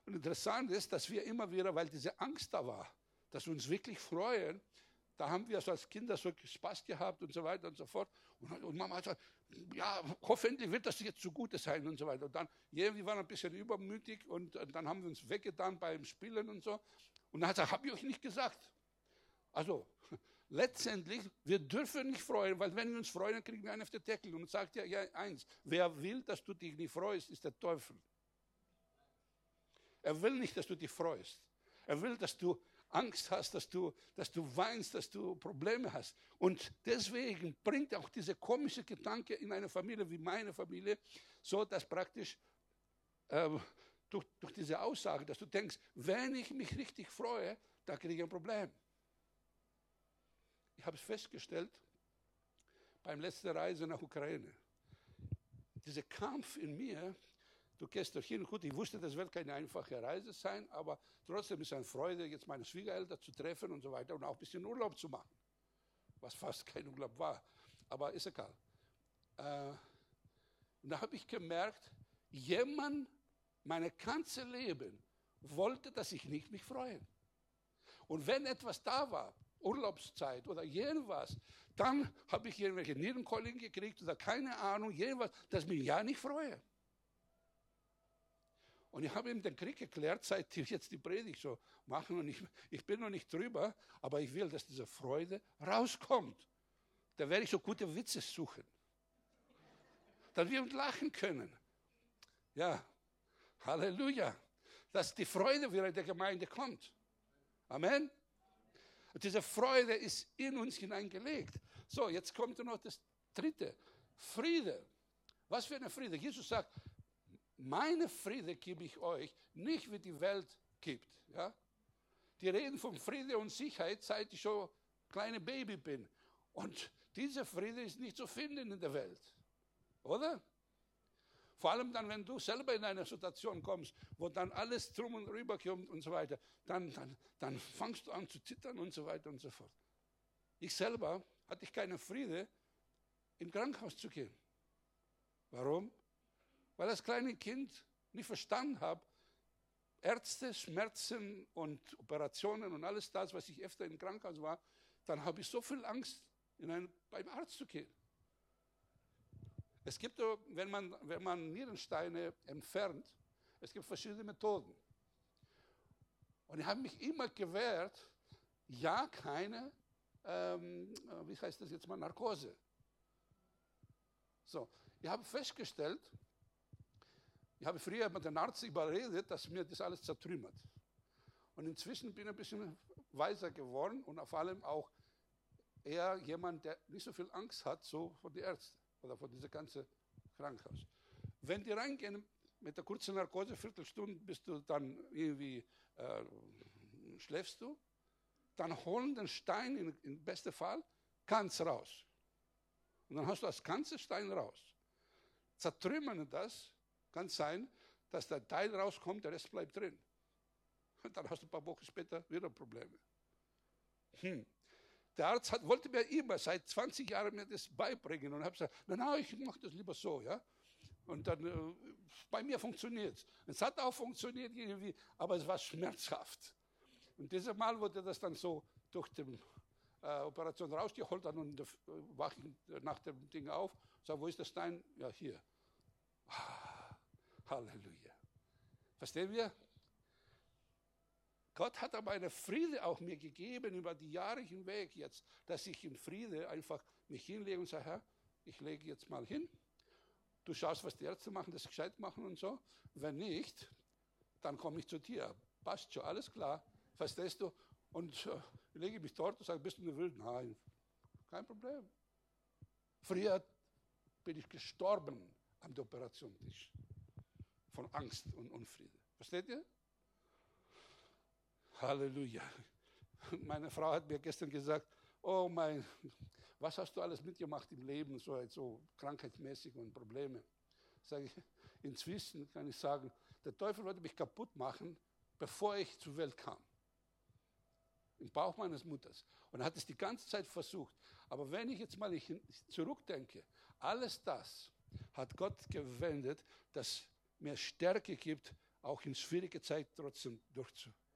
Und interessant ist, dass wir immer wieder, weil diese Angst da war, dass wir uns wirklich freuen, da haben wir so als Kinder so Spaß gehabt und so weiter und so fort. Und, und Mama hat gesagt, ja, hoffentlich wird das jetzt zugute sein und so weiter. Und dann, irgendwie waren wir ein bisschen übermütig und, und dann haben wir uns weggetan beim Spielen und so. Und dann hat er gesagt, habe ich euch nicht gesagt. Also, letztendlich, wir dürfen nicht freuen, weil wenn wir uns freuen, dann kriegen wir einen auf den Deckel. Und sagt ja, ja eins, wer will, dass du dich nicht freust, ist der Teufel. Er will nicht, dass du dich freust. Er will, dass du Angst hast, dass du, dass du weinst, dass du Probleme hast. Und deswegen bringt auch dieser komische Gedanke in eine Familie wie meine Familie, so dass praktisch äh, durch, durch diese Aussage, dass du denkst, wenn ich mich richtig freue, dann kriege ich ein Problem. Ich habe es festgestellt beim letzten Reise nach Ukraine. Dieser Kampf in mir, du gehst dorthin, gut, ich wusste, das wird keine einfache Reise sein, aber trotzdem ist es eine Freude, jetzt meine Schwiegereltern zu treffen und so weiter und auch ein bisschen Urlaub zu machen. Was fast kein Urlaub war, aber ist egal. Äh, und da habe ich gemerkt, jemand, mein ganzes Leben, wollte, dass ich nicht mich freue. Und wenn etwas da war, Urlaubszeit oder irgendwas, dann habe ich irgendwelche Nierenkolien gekriegt oder keine Ahnung, irgendwas, das mich ja nicht freue. Und ich habe ihm den Krieg erklärt, seit ich jetzt die Predigt so machen und ich, ich bin noch nicht drüber, aber ich will, dass diese Freude rauskommt. Da werde ich so gute Witze suchen. Dass wir lachen können. Ja, Halleluja. Dass die Freude wieder in der Gemeinde kommt. Amen. Und diese Freude ist in uns hineingelegt. So, jetzt kommt noch das dritte. Friede. Was für eine Friede? Jesus sagt, meine Friede gebe ich euch, nicht wie die Welt gibt. Ja? Die reden von Friede und Sicherheit, seit ich schon kleine Baby bin. Und dieser Friede ist nicht zu finden in der Welt. Oder? Vor allem dann, wenn du selber in eine Situation kommst, wo dann alles drum und rüber kommt und so weiter, dann, dann, dann fangst du an zu zittern und so weiter und so fort. Ich selber hatte ich keinen Friede, im Krankenhaus zu gehen. Warum? Weil als kleines Kind nicht verstanden habe, Ärzte, Schmerzen und Operationen und alles das, was ich öfter im Krankenhaus war, dann habe ich so viel Angst, in ein, beim Arzt zu gehen. Es gibt, wenn man, wenn man Nierensteine entfernt, es gibt verschiedene Methoden. Und ich habe mich immer gewehrt, ja, keine, ähm, wie heißt das jetzt mal, Narkose. So, ich habe festgestellt, ich habe früher mit dem Arzt überredet, dass mir das alles zertrümmert. Und inzwischen bin ich ein bisschen weiser geworden und vor allem auch eher jemand, der nicht so viel Angst hat, so von den Ärzten oder von diesem ganzen Krankenhaus. Wenn die reingehen mit der kurzen Narkose, Viertelstunde, bist du dann irgendwie, äh, schläfst du, dann holen den Stein in, im besten Fall ganz raus. Und dann hast du das ganze Stein raus. Zertrümmern das, kann sein, dass der Teil rauskommt, der Rest bleibt drin. Und dann hast du ein paar Wochen später wieder Probleme. Hm. Der Arzt hat, wollte mir immer seit 20 Jahren mir das beibringen und habe gesagt, na, na, ich mache das lieber so, ja. Und dann, äh, bei mir funktioniert es. Hat auch funktioniert irgendwie, aber es war schmerzhaft. Und dieses Mal wurde das dann so durch die äh, Operation rausgeholt, dann und äh, wache ich nach dem Ding auf, sage, wo ist das Stein? Ja, hier. Halleluja. Verstehen wir? Gott hat aber eine Friede auch mir gegeben über die Jahre hinweg jetzt, dass ich in Friede einfach mich hinlege und sage, Herr, ich lege jetzt mal hin. Du schaust, was die Ärzte machen, das gescheit machen und so. Wenn nicht, dann komme ich zu dir. Passt schon, alles klar. Verstehst du? Und äh, lege mich dort und sage, bist du Wild? Nein, kein Problem. Früher bin ich gestorben am Operationstisch von Angst und Unfriede. Versteht ihr? Halleluja. Meine Frau hat mir gestern gesagt, oh mein, was hast du alles mitgemacht im Leben, so, so krankheitsmäßig und Probleme. Sage ich, inzwischen kann ich sagen, der Teufel wollte mich kaputt machen, bevor ich zur Welt kam. Im Bauch meines Mutters. Und er hat es die ganze Zeit versucht. Aber wenn ich jetzt mal zurückdenke, alles das hat Gott gewendet, dass mir Stärke gibt, auch in schwierige Zeit trotzdem durchzuführen.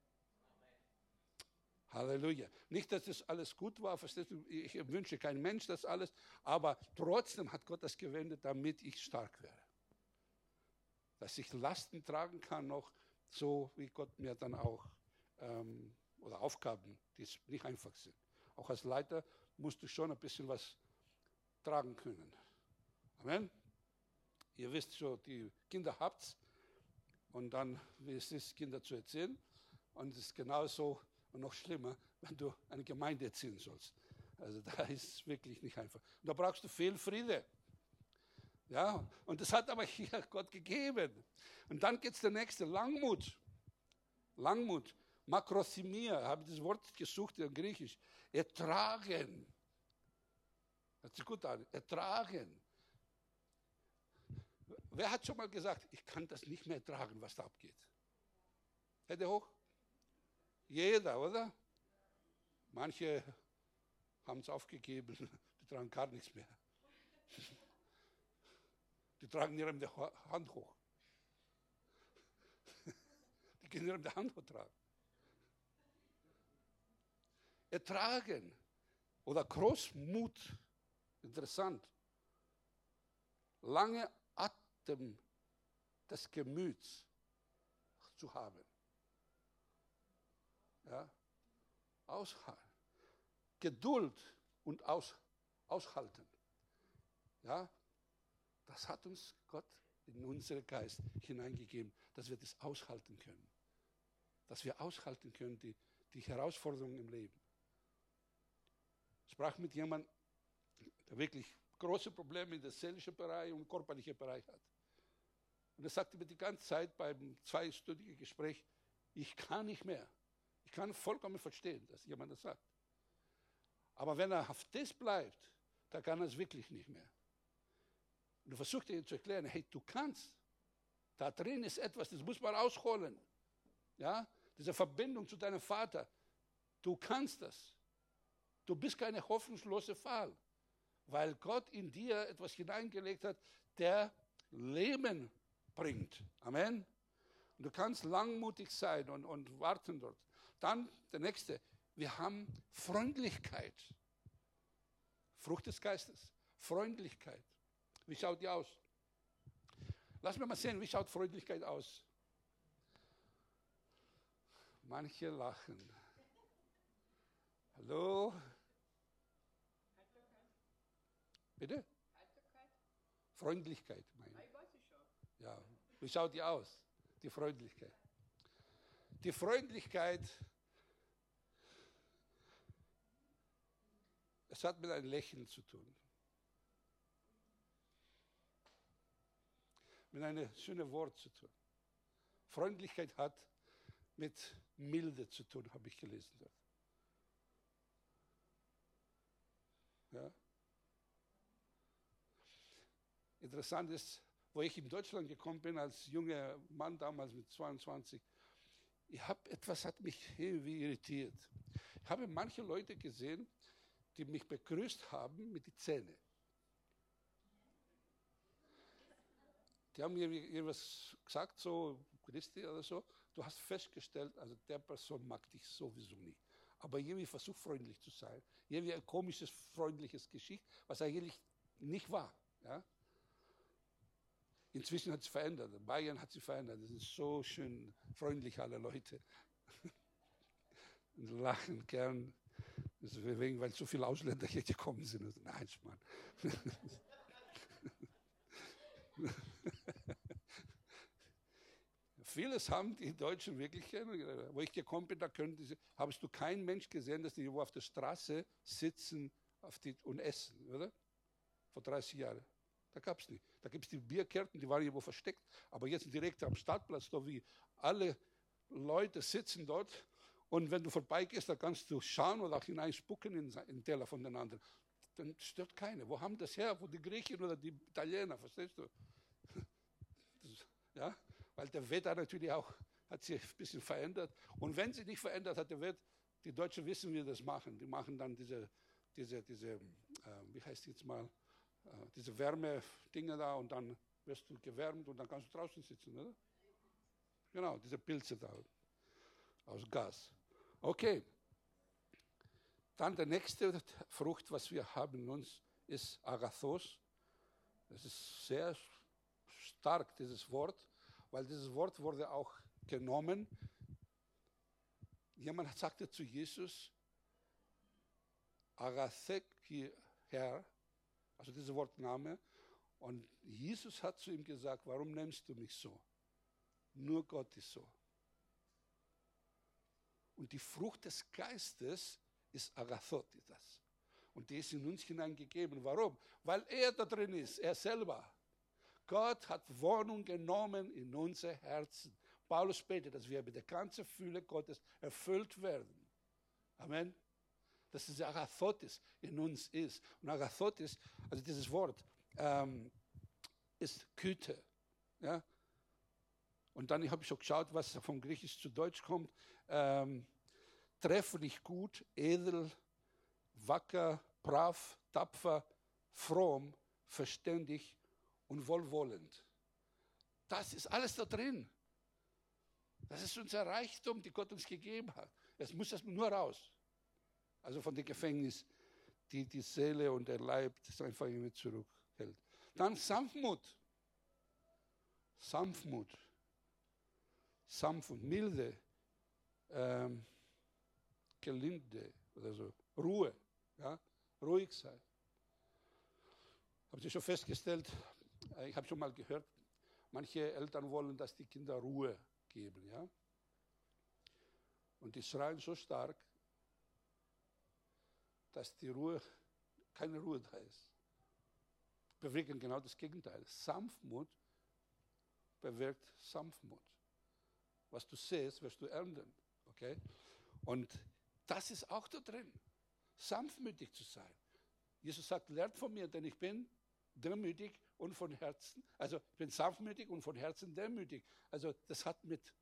Halleluja. Nicht, dass das alles gut war, verstehst du? Ich wünsche kein Mensch das alles, aber trotzdem hat Gott das gewendet, damit ich stark werde. Dass ich Lasten tragen kann, noch so wie Gott mir dann auch, ähm, oder Aufgaben, die nicht einfach sind. Auch als Leiter musst du schon ein bisschen was tragen können. Amen. Ihr wisst schon, die Kinder habt und dann, wie es ist, Kinder zu erzählen. Und es ist genauso, Und noch schlimmer, wenn du eine Gemeinde erziehen sollst. Also da ist es wirklich nicht einfach. Und da brauchst du viel Friede. Ja, und das hat aber hier Gott gegeben. Und dann geht es der nächste, Langmut. Langmut. Makrothymia, habe ich das Wort gesucht in Griechisch. Ertragen. Hört sich gut an. Ertragen. Wer hat schon mal gesagt, ich kann das nicht mehr ertragen, was da abgeht? Hände hoch. Jeder, oder? Manche haben es aufgegeben, die tragen gar nichts mehr. Die tragen ihrem die Hand hoch. Die können ihrem die Hand hoch tragen. Ertragen oder Großmut, interessant. Lange Atem des Gemüts zu haben. Ja? Aushalten. Geduld und aus, aushalten. Ja? Das hat uns Gott in unseren Geist hineingegeben, dass wir das aushalten können. Dass wir aushalten können, die, die Herausforderungen im Leben. Ich sprach mit jemandem, der wirklich große Probleme in der seelischen Bereich und körperlichen Bereich hat. Und er sagte mir die ganze Zeit beim zweistündigen Gespräch, ich kann nicht mehr. Ich kann vollkommen verstehen, dass jemand das sagt. Aber wenn er auf das bleibt, dann kann er es wirklich nicht mehr. Und du versuchst ihm zu erklären, hey, du kannst. Da drin ist etwas, das muss man rausholen. Ja, diese Verbindung zu deinem Vater. Du kannst das. Du bist keine hoffnungslose Fall, weil Gott in dir etwas hineingelegt hat, der Leben bringt. Amen. Und du kannst langmutig sein und, und warten dort. Dann der nächste. Wir haben Freundlichkeit. Frucht des Geistes. Freundlichkeit. Wie schaut die aus? Lass mir mal sehen, wie schaut Freundlichkeit aus? Manche lachen. Hallo? Bitte? Freundlichkeit, meine wie schaut die aus? Die Freundlichkeit. Die Freundlichkeit Es hat mit einem Lächeln zu tun. Mit einem schönen Wort zu tun. Freundlichkeit hat mit Milde zu tun, habe ich gelesen. Ja. Interessant ist, wo ich in Deutschland gekommen bin, als junger Mann damals mit 22, ich habe etwas hat mich irgendwie irritiert. Ich habe manche Leute gesehen, die mich begrüßt haben mit den Zähnen. Die haben mir irgendwas gesagt, so Christi oder so. Du hast festgestellt, also der Person mag dich sowieso nicht. Aber irgendwie versucht freundlich zu sein. Irgendwie ein komisches, freundliches Geschicht, was eigentlich nicht war. Ja? Inzwischen hat es verändert. Bayern hat sich verändert. Es ist so schön freundlich, alle Leute. Und lachen gern. Deswegen, weil so viele Ausländer hier gekommen sind. Also, nein, Mann. Vieles haben die Deutschen wirklich, wo ich gekommen bin, da können sie, hast du keinen Mensch gesehen, dass die irgendwo auf der Straße sitzen die, und essen, oder? Vor 30 Jahren. Da gab es nicht. Da gibt es die Bierkärten, die waren irgendwo versteckt, aber jetzt direkt am Stadtplatz, da wie alle Leute sitzen dort und wenn du vorbeigehst, da kannst du schauen oder auch hineinspucken in den Teller von den anderen. Dann stört keiner. Wo haben das her? Wo die Griechen oder die Italiener, verstehst du? Das, ja, weil der Wetter natürlich auch hat sich ein bisschen verändert. Und wenn sich nicht verändert hat, der Wetter, die Deutschen wissen, wie sie das machen. Die machen dann diese, diese, diese äh, wie heißt jetzt mal, diese Wärmedinge da und dann wirst du gewärmt und dann kannst du draußen sitzen, oder? Genau, diese Pilze da aus Gas. Okay. Dann der nächste Frucht, was wir haben uns, ist Agathos. Das ist sehr stark, dieses Wort, weil dieses Wort wurde auch genommen. Jemand sagte zu Jesus, Agathek Herr, also dieser Wortname. Und Jesus hat zu ihm gesagt, warum nennst du mich so? Nur Gott ist so. Und die Frucht des Geistes ist Agathotitas. Und die ist in uns hineingegeben. Warum? Weil er da drin ist, er selber. Gott hat Wohnung genommen in unser Herzen. Paulus betet, dass wir mit der ganzen Fülle Gottes erfüllt werden. Amen. Dass dieser Agathotis in uns ist. Und Agathotis, also dieses Wort, ähm, ist Güte. Ja? Und dann habe ich schon geschaut, was vom Griechisch zu Deutsch kommt. Ähm, trefflich gut, edel, wacker, brav, tapfer, fromm, verständig und wohlwollend. Das ist alles da drin. Das ist unser Reichtum, die Gott uns gegeben hat. Es muss das nur raus. Also von dem Gefängnis, die die Seele und der Leib einfach irgendwie zurückhält. Dann Sanftmut. Sanftmut. Sanftmut, milde, ähm, gelinde oder so. Ruhe. Ja? Ruhig sein. Habt ihr schon festgestellt, äh, ich habe schon mal gehört, manche Eltern wollen, dass die Kinder Ruhe geben. Ja? Und die schreien so stark, dass die Ruhe, keine Ruhe da ist. Bewirken genau das Gegenteil. Sanftmut bewirkt Sanftmut. Was du siehst, wirst du ernten. Okay? Und das ist auch da drin. Sanftmütig zu sein. Jesus sagt, lernt von mir, denn ich bin demütig und von Herzen, also ich bin sanftmütig und von Herzen demütig. Also das hat mit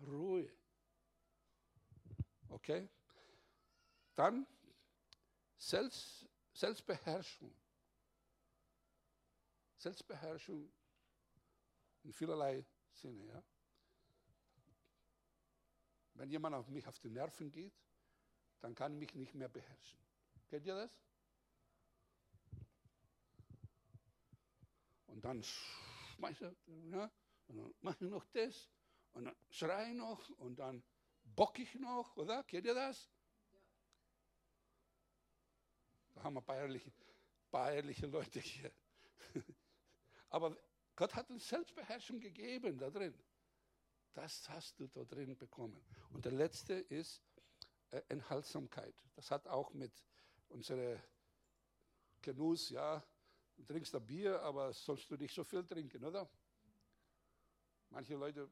Ruhe. Okay? Dann Selbst, Selbstbeherrschung. Selbstbeherrschung in vielerlei Sinne. Ja? Wenn jemand auf mich auf die Nerven geht, dann kann ich mich nicht mehr beherrschen. Kennt ihr das? Und dann schmeiße ja, und dann mache ich noch das und dann schreie ich noch und dann bock ich noch, oder? Kennt ihr das? Da haben wir bayerliche, bayerliche Leute hier. Aber Gott hat uns Selbstbeherrschung gegeben da drin. Das hast du da drin bekommen. Und der letzte ist äh, Enthaltsamkeit. Das hat auch mit unserem Genuss, ja, du trinkst ein Bier, aber sollst du nicht so viel trinken, oder? Manche Leute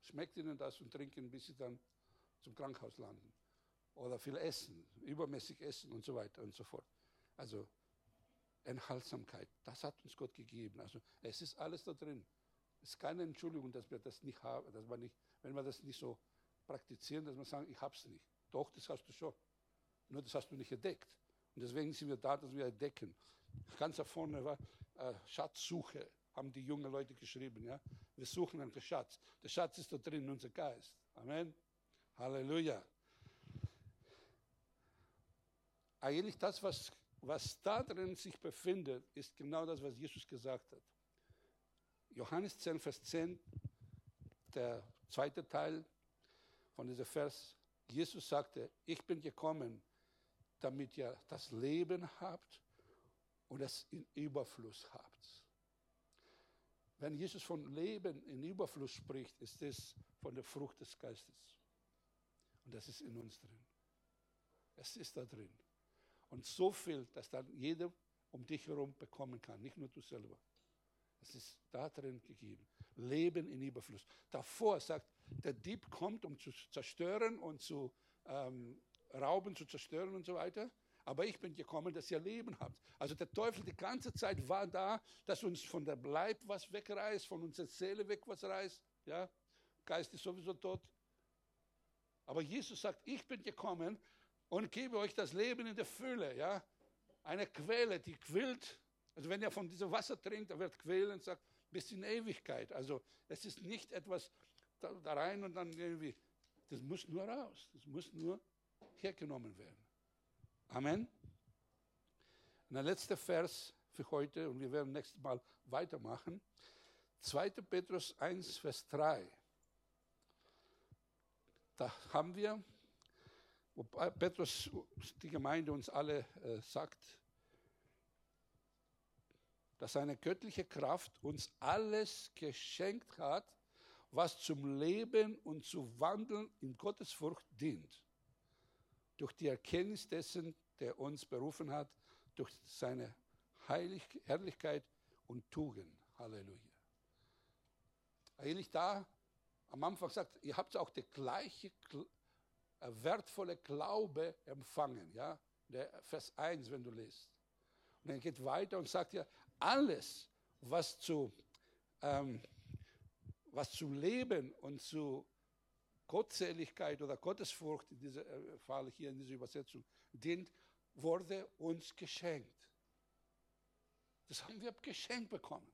schmeckt ihnen das und trinken, bis sie dann zum Krankenhaus landen. Oder viel essen, übermäßig essen und so weiter und so fort. Also Enthaltsamkeit, das hat uns Gott gegeben. Also es ist alles da drin. Es ist keine Entschuldigung, dass wir das nicht haben, dass wir nicht, wenn wir das nicht so praktizieren, dass wir sagen, ich habe es nicht. Doch, das hast du schon. Nur das hast du nicht entdeckt. Und deswegen sind wir da, dass wir entdecken. Ganz da vorne war äh, Schatzsuche, haben die jungen Leute geschrieben. Ja? Wir suchen einen Schatz. Der Schatz ist da drin in unser Geist. Amen. Halleluja. Eigentlich das, was was da drin sich befindet, ist genau das, was Jesus gesagt hat. Johannes 10, Vers 10, der zweite Teil von diesem Vers. Jesus sagte, ich bin gekommen, damit ihr das Leben habt und es in Überfluss habt. Wenn Jesus von Leben in Überfluss spricht, ist es von der Frucht des Geistes. Und das ist in uns drin. Es ist da drin. Und so viel, dass dann jeder um dich herum bekommen kann, nicht nur du selber. Es ist da drin gegeben. Leben in Überfluss. Davor sagt, der Dieb kommt, um zu zerstören und zu ähm, rauben, zu zerstören und so weiter. Aber ich bin gekommen, dass ihr Leben habt. Also der Teufel die ganze Zeit war da, dass uns von der Leib was wegreißt, von unserer Seele weg was reißt. Ja? Geist ist sowieso tot. Aber Jesus sagt, ich bin gekommen, und gebe euch das Leben in der Fülle. Ja? Eine Quelle, die quillt. Also wenn ihr von diesem Wasser trinkt, dann wird quälen, sagt, bis in Ewigkeit. Also es ist nicht etwas da, da rein und dann irgendwie, das muss nur raus. Das muss nur hergenommen werden. Amen. Und der letzte Vers für heute, und wir werden nächstes Mal weitermachen. 2. Petrus 1, Vers 3. Da haben wir wo Petrus die Gemeinde uns alle äh, sagt, dass seine göttliche Kraft uns alles geschenkt hat, was zum Leben und zu Wandeln in Gottes Furcht dient. durch die Erkenntnis dessen, der uns berufen hat, durch seine Heilig Herrlichkeit und Tugend. Halleluja. Eigentlich da am Anfang sagt, ihr habt auch der gleiche äh, wertvolle Glaube empfangen. Ja? Der Vers 1, wenn du liest. Und dann geht weiter und sagt ja, alles, was zu, ähm, was zu Leben und zu Gottseligkeit oder Gottesfurcht in diesem äh, Fall hier in dieser Übersetzung dient, wurde uns geschenkt. Das haben wir geschenkt bekommen.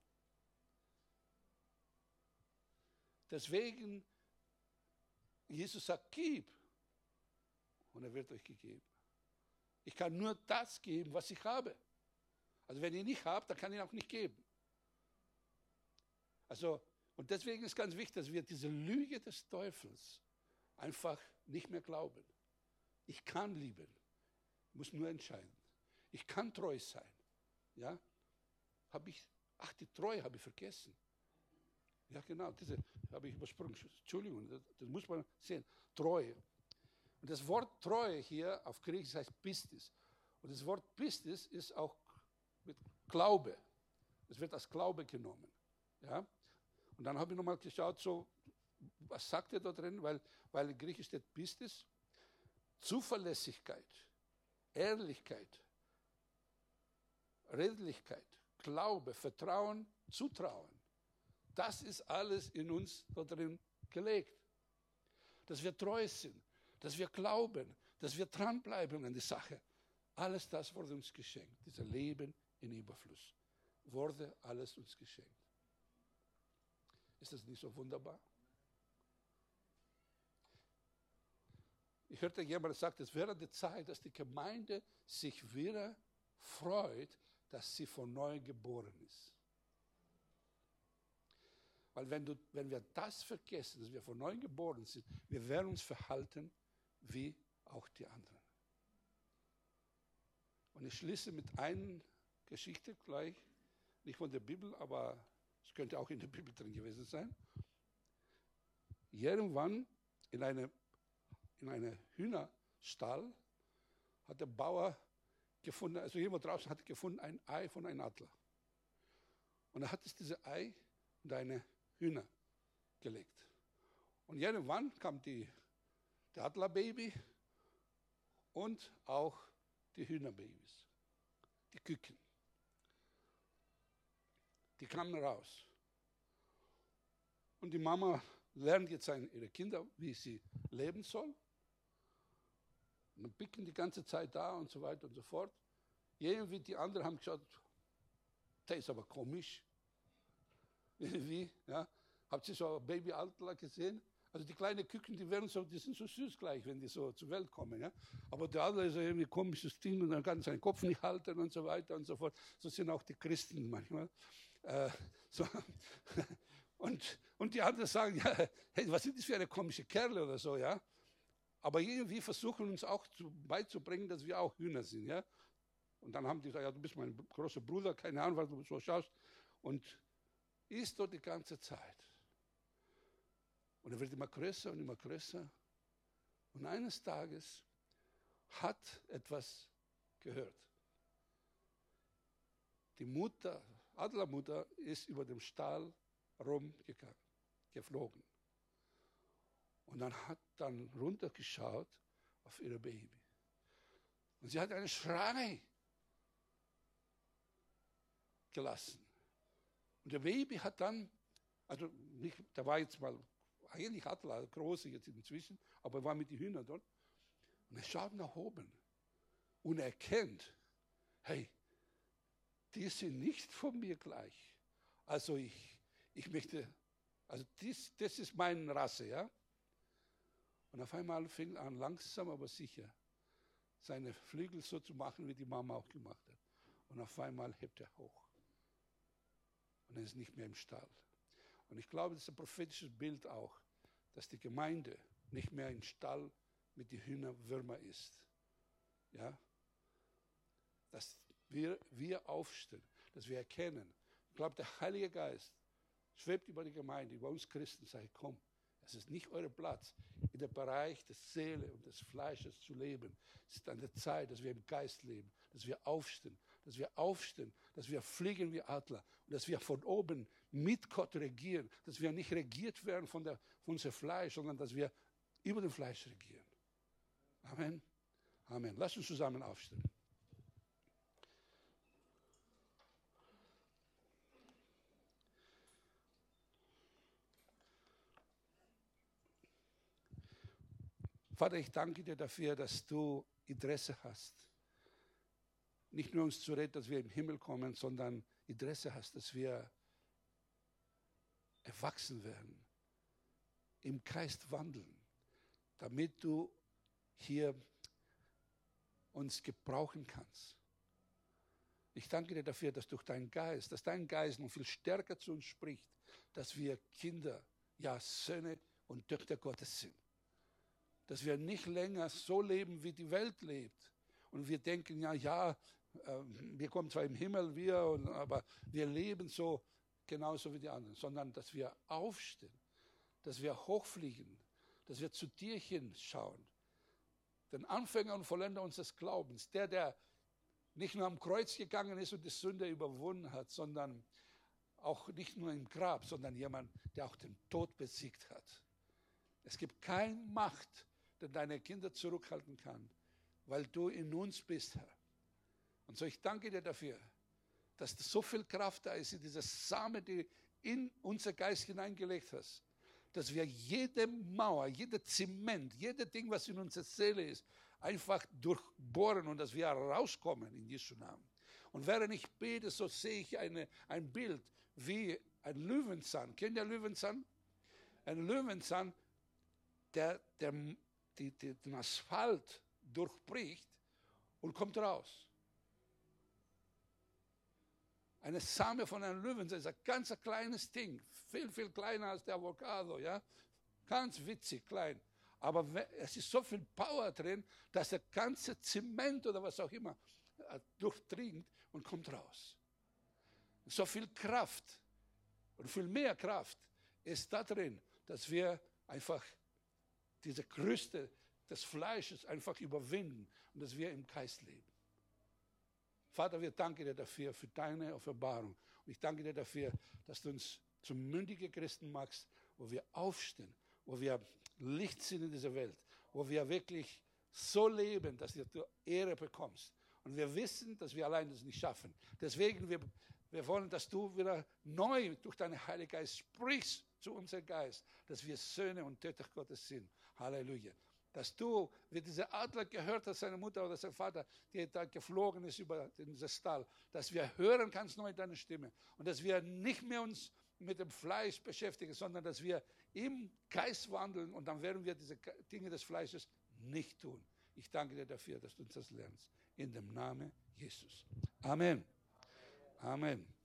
Deswegen, Jesus sagt, gib und er wird euch gegeben. Ich kann nur das geben, was ich habe. Also wenn ihr nicht habt, dann kann ich auch nicht geben. Also, und deswegen ist ganz wichtig, dass wir diese Lüge des Teufels einfach nicht mehr glauben. Ich kann lieben, muss nur entscheiden. Ich kann treu sein. Ja? Habe ich, ach, die Treue habe ich vergessen. Ja, genau, diese habe ich übersprungen. Entschuldigung, das, das muss man sehen. Treue. Und das Wort Treue hier auf Griechisch heißt Pistis. Und das Wort Pistis ist auch mit Glaube. Es wird als Glaube genommen. Ja? Und dann habe ich nochmal geschaut, so, was sagt er da drin? Weil, weil in Griechisch steht Pistis. Zuverlässigkeit, Ehrlichkeit, Redlichkeit, Glaube, Vertrauen, Zutrauen. Das ist alles in uns da drin gelegt. Dass wir treu sind, dass wir glauben, dass wir dranbleiben an die Sache. Alles das wurde uns geschenkt. Dieses Leben in Überfluss wurde alles uns geschenkt. Ist das nicht so wunderbar? Ich hörte jemand sagen, es wäre die Zeit, dass die Gemeinde sich wieder freut, dass sie von neu geboren ist. Weil wenn, du, wenn wir das vergessen, dass wir von neu geboren sind, wir werden uns verhalten wie auch die anderen. Und ich schließe mit einer Geschichte gleich, nicht von der Bibel, aber es könnte auch in der Bibel drin gewesen sein. Irgendwann in einem in eine Hühnerstall hat der Bauer gefunden, also jemand draußen hat gefunden ein Ei von einem Adler. Und er hat es diese Ei und eine Hühner gelegt. Und irgendwann kam die, der Adlerbaby und auch die Hühnerbabys, die Küken. Die kamen raus. Und die Mama lernt jetzt ihre Kinder, wie sie leben sollen. Und dann picken die ganze Zeit da und so weiter und so fort. Irgendwie die anderen haben gesagt, der ist aber komisch. Wie, ja. Habt ihr so Baby Altler gesehen? Also die kleinen Küken, die werden so, die sind so süß gleich, wenn die so zur Welt kommen. Ja? Aber der andere ist irgendwie ein komisches Ding und dann kann seinen Kopf nicht halten und so weiter und so fort. So sind auch die Christen manchmal. Äh, so. Und, und die anderen sagen, ja, hey, was sind das für eine komische Kerle oder so, ja? Aber irgendwie versuchen uns auch zu, beizubringen, dass wir auch Hühner sind, ja? Und dann haben die gesagt, ja, du bist mein großer Bruder, keine Ahnung, was du so schaust. Und ist dort die ganze Zeit. Und er wird immer größer und immer größer. Und eines Tages hat etwas gehört. Die Mutter, Adlermutter, ist über dem Stall rumgegangen, geflogen. Und dann hat dann runtergeschaut auf ihre Baby. Und sie hat einen Schrei gelassen. Und der Baby hat dann, also nicht, da war jetzt mal eigentlich Adler, große jetzt inzwischen, aber er war mit den Hühnern dort. Und er schaut nach oben und erkennt, hey, die sind nicht von mir gleich. Also ich, ich möchte, also dies, das ist meine Rasse, ja. Und auf einmal fing er an, langsam aber sicher, seine Flügel so zu machen, wie die Mama auch gemacht hat. Und auf einmal hebt er hoch. Und er ist nicht mehr im Stall. Und ich glaube, das ist ein prophetisches Bild auch, dass die Gemeinde nicht mehr im Stall mit den Hühnerwürmer ist. Ja? Dass wir, wir aufstehen, dass wir erkennen. Ich glaube, der Heilige Geist schwebt über die Gemeinde, über uns Christen, sagt, komm, Es ist nicht euer Platz, in dem Bereich der Seele und des Fleisches zu leben. Es ist an der Zeit, dass wir im Geist leben, dass wir aufstehen, dass wir aufstehen, dass wir fliegen wie Adler und dass wir von oben mit Gott regieren, dass wir nicht regiert werden von, der, von unserem Fleisch, sondern dass wir über dem Fleisch regieren. Amen. Amen. Lass uns zusammen aufstehen. Vater, ich danke dir dafür, dass du Interesse hast. Nicht nur uns zu retten, dass wir im Himmel kommen, sondern Interesse hast, dass wir erwachsen werden, im Geist wandeln, damit du hier uns gebrauchen kannst. Ich danke dir dafür, dass durch deinen Geist, dass dein Geist noch viel stärker zu uns spricht, dass wir Kinder, ja Söhne und Töchter Gottes sind dass wir nicht länger so leben, wie die Welt lebt. Und wir denken, ja, ja, ähm, wir kommen zwar im Himmel, wir, aber wir leben so genauso wie die anderen, sondern dass wir aufstehen, dass wir hochfliegen, dass wir zu dir hinschauen. Den Anfänger und Vollender unseres Glaubens, der, der nicht nur am Kreuz gegangen ist und die Sünde überwunden hat, sondern auch nicht nur im Grab, sondern jemand, der auch den Tod besiegt hat. Es gibt keine Macht, der deine Kinder zurückhalten kann, weil du in uns bist, Herr. Und so ich danke dir dafür, dass so viel Kraft da ist in dieser Same, die in unser Geist hineingelegt hast, dass wir jede Mauer, jede Zement, jedes Ding, was in unserer Seele ist, einfach durchbohren und dass wir rauskommen in Jesu Namen. Und während ich bete, so sehe ich eine, ein Bild wie ein Löwenzahn. Kennt ihr Löwenzahn? Ein Löwenzahn, der, der die, die, den Asphalt durchbricht und kommt raus. Eine Same von einem Löwen ist ein ganz kleines Ding, viel, viel kleiner als der Avocado, ja. Ganz witzig, klein. Aber es ist so viel Power drin, dass der ganze Zement oder was auch immer äh, durchdringt und kommt raus. So viel Kraft und viel mehr Kraft ist da drin, dass wir einfach diese Größte des Fleisches einfach überwinden und dass wir im Geist leben. Vater, wir danken dir dafür, für deine Offenbarung. Und ich danke dir dafür, dass du uns zum mündigen Christen machst, wo wir aufstehen, wo wir Licht sind in dieser Welt, wo wir wirklich so leben, dass du Ehre bekommst. Und wir wissen, dass wir allein das nicht schaffen. Deswegen, wir, wir wollen, dass du wieder neu durch deinen Heiligen Geist sprichst zu unserem Geist, dass wir Söhne und Töchter Gottes sind. Halleluja. Dass du, wie dieser Adler gehört hat, seine Mutter oder sein Vater, der da geflogen ist über diesen Stall, dass wir hören ganz neu deine Stimme und dass wir nicht mehr uns mit dem Fleisch beschäftigen, sondern dass wir im Geist wandeln und dann werden wir diese Dinge des Fleisches nicht tun. Ich danke dir dafür, dass du uns das lernst. In dem Namen Jesus. Amen. Amen.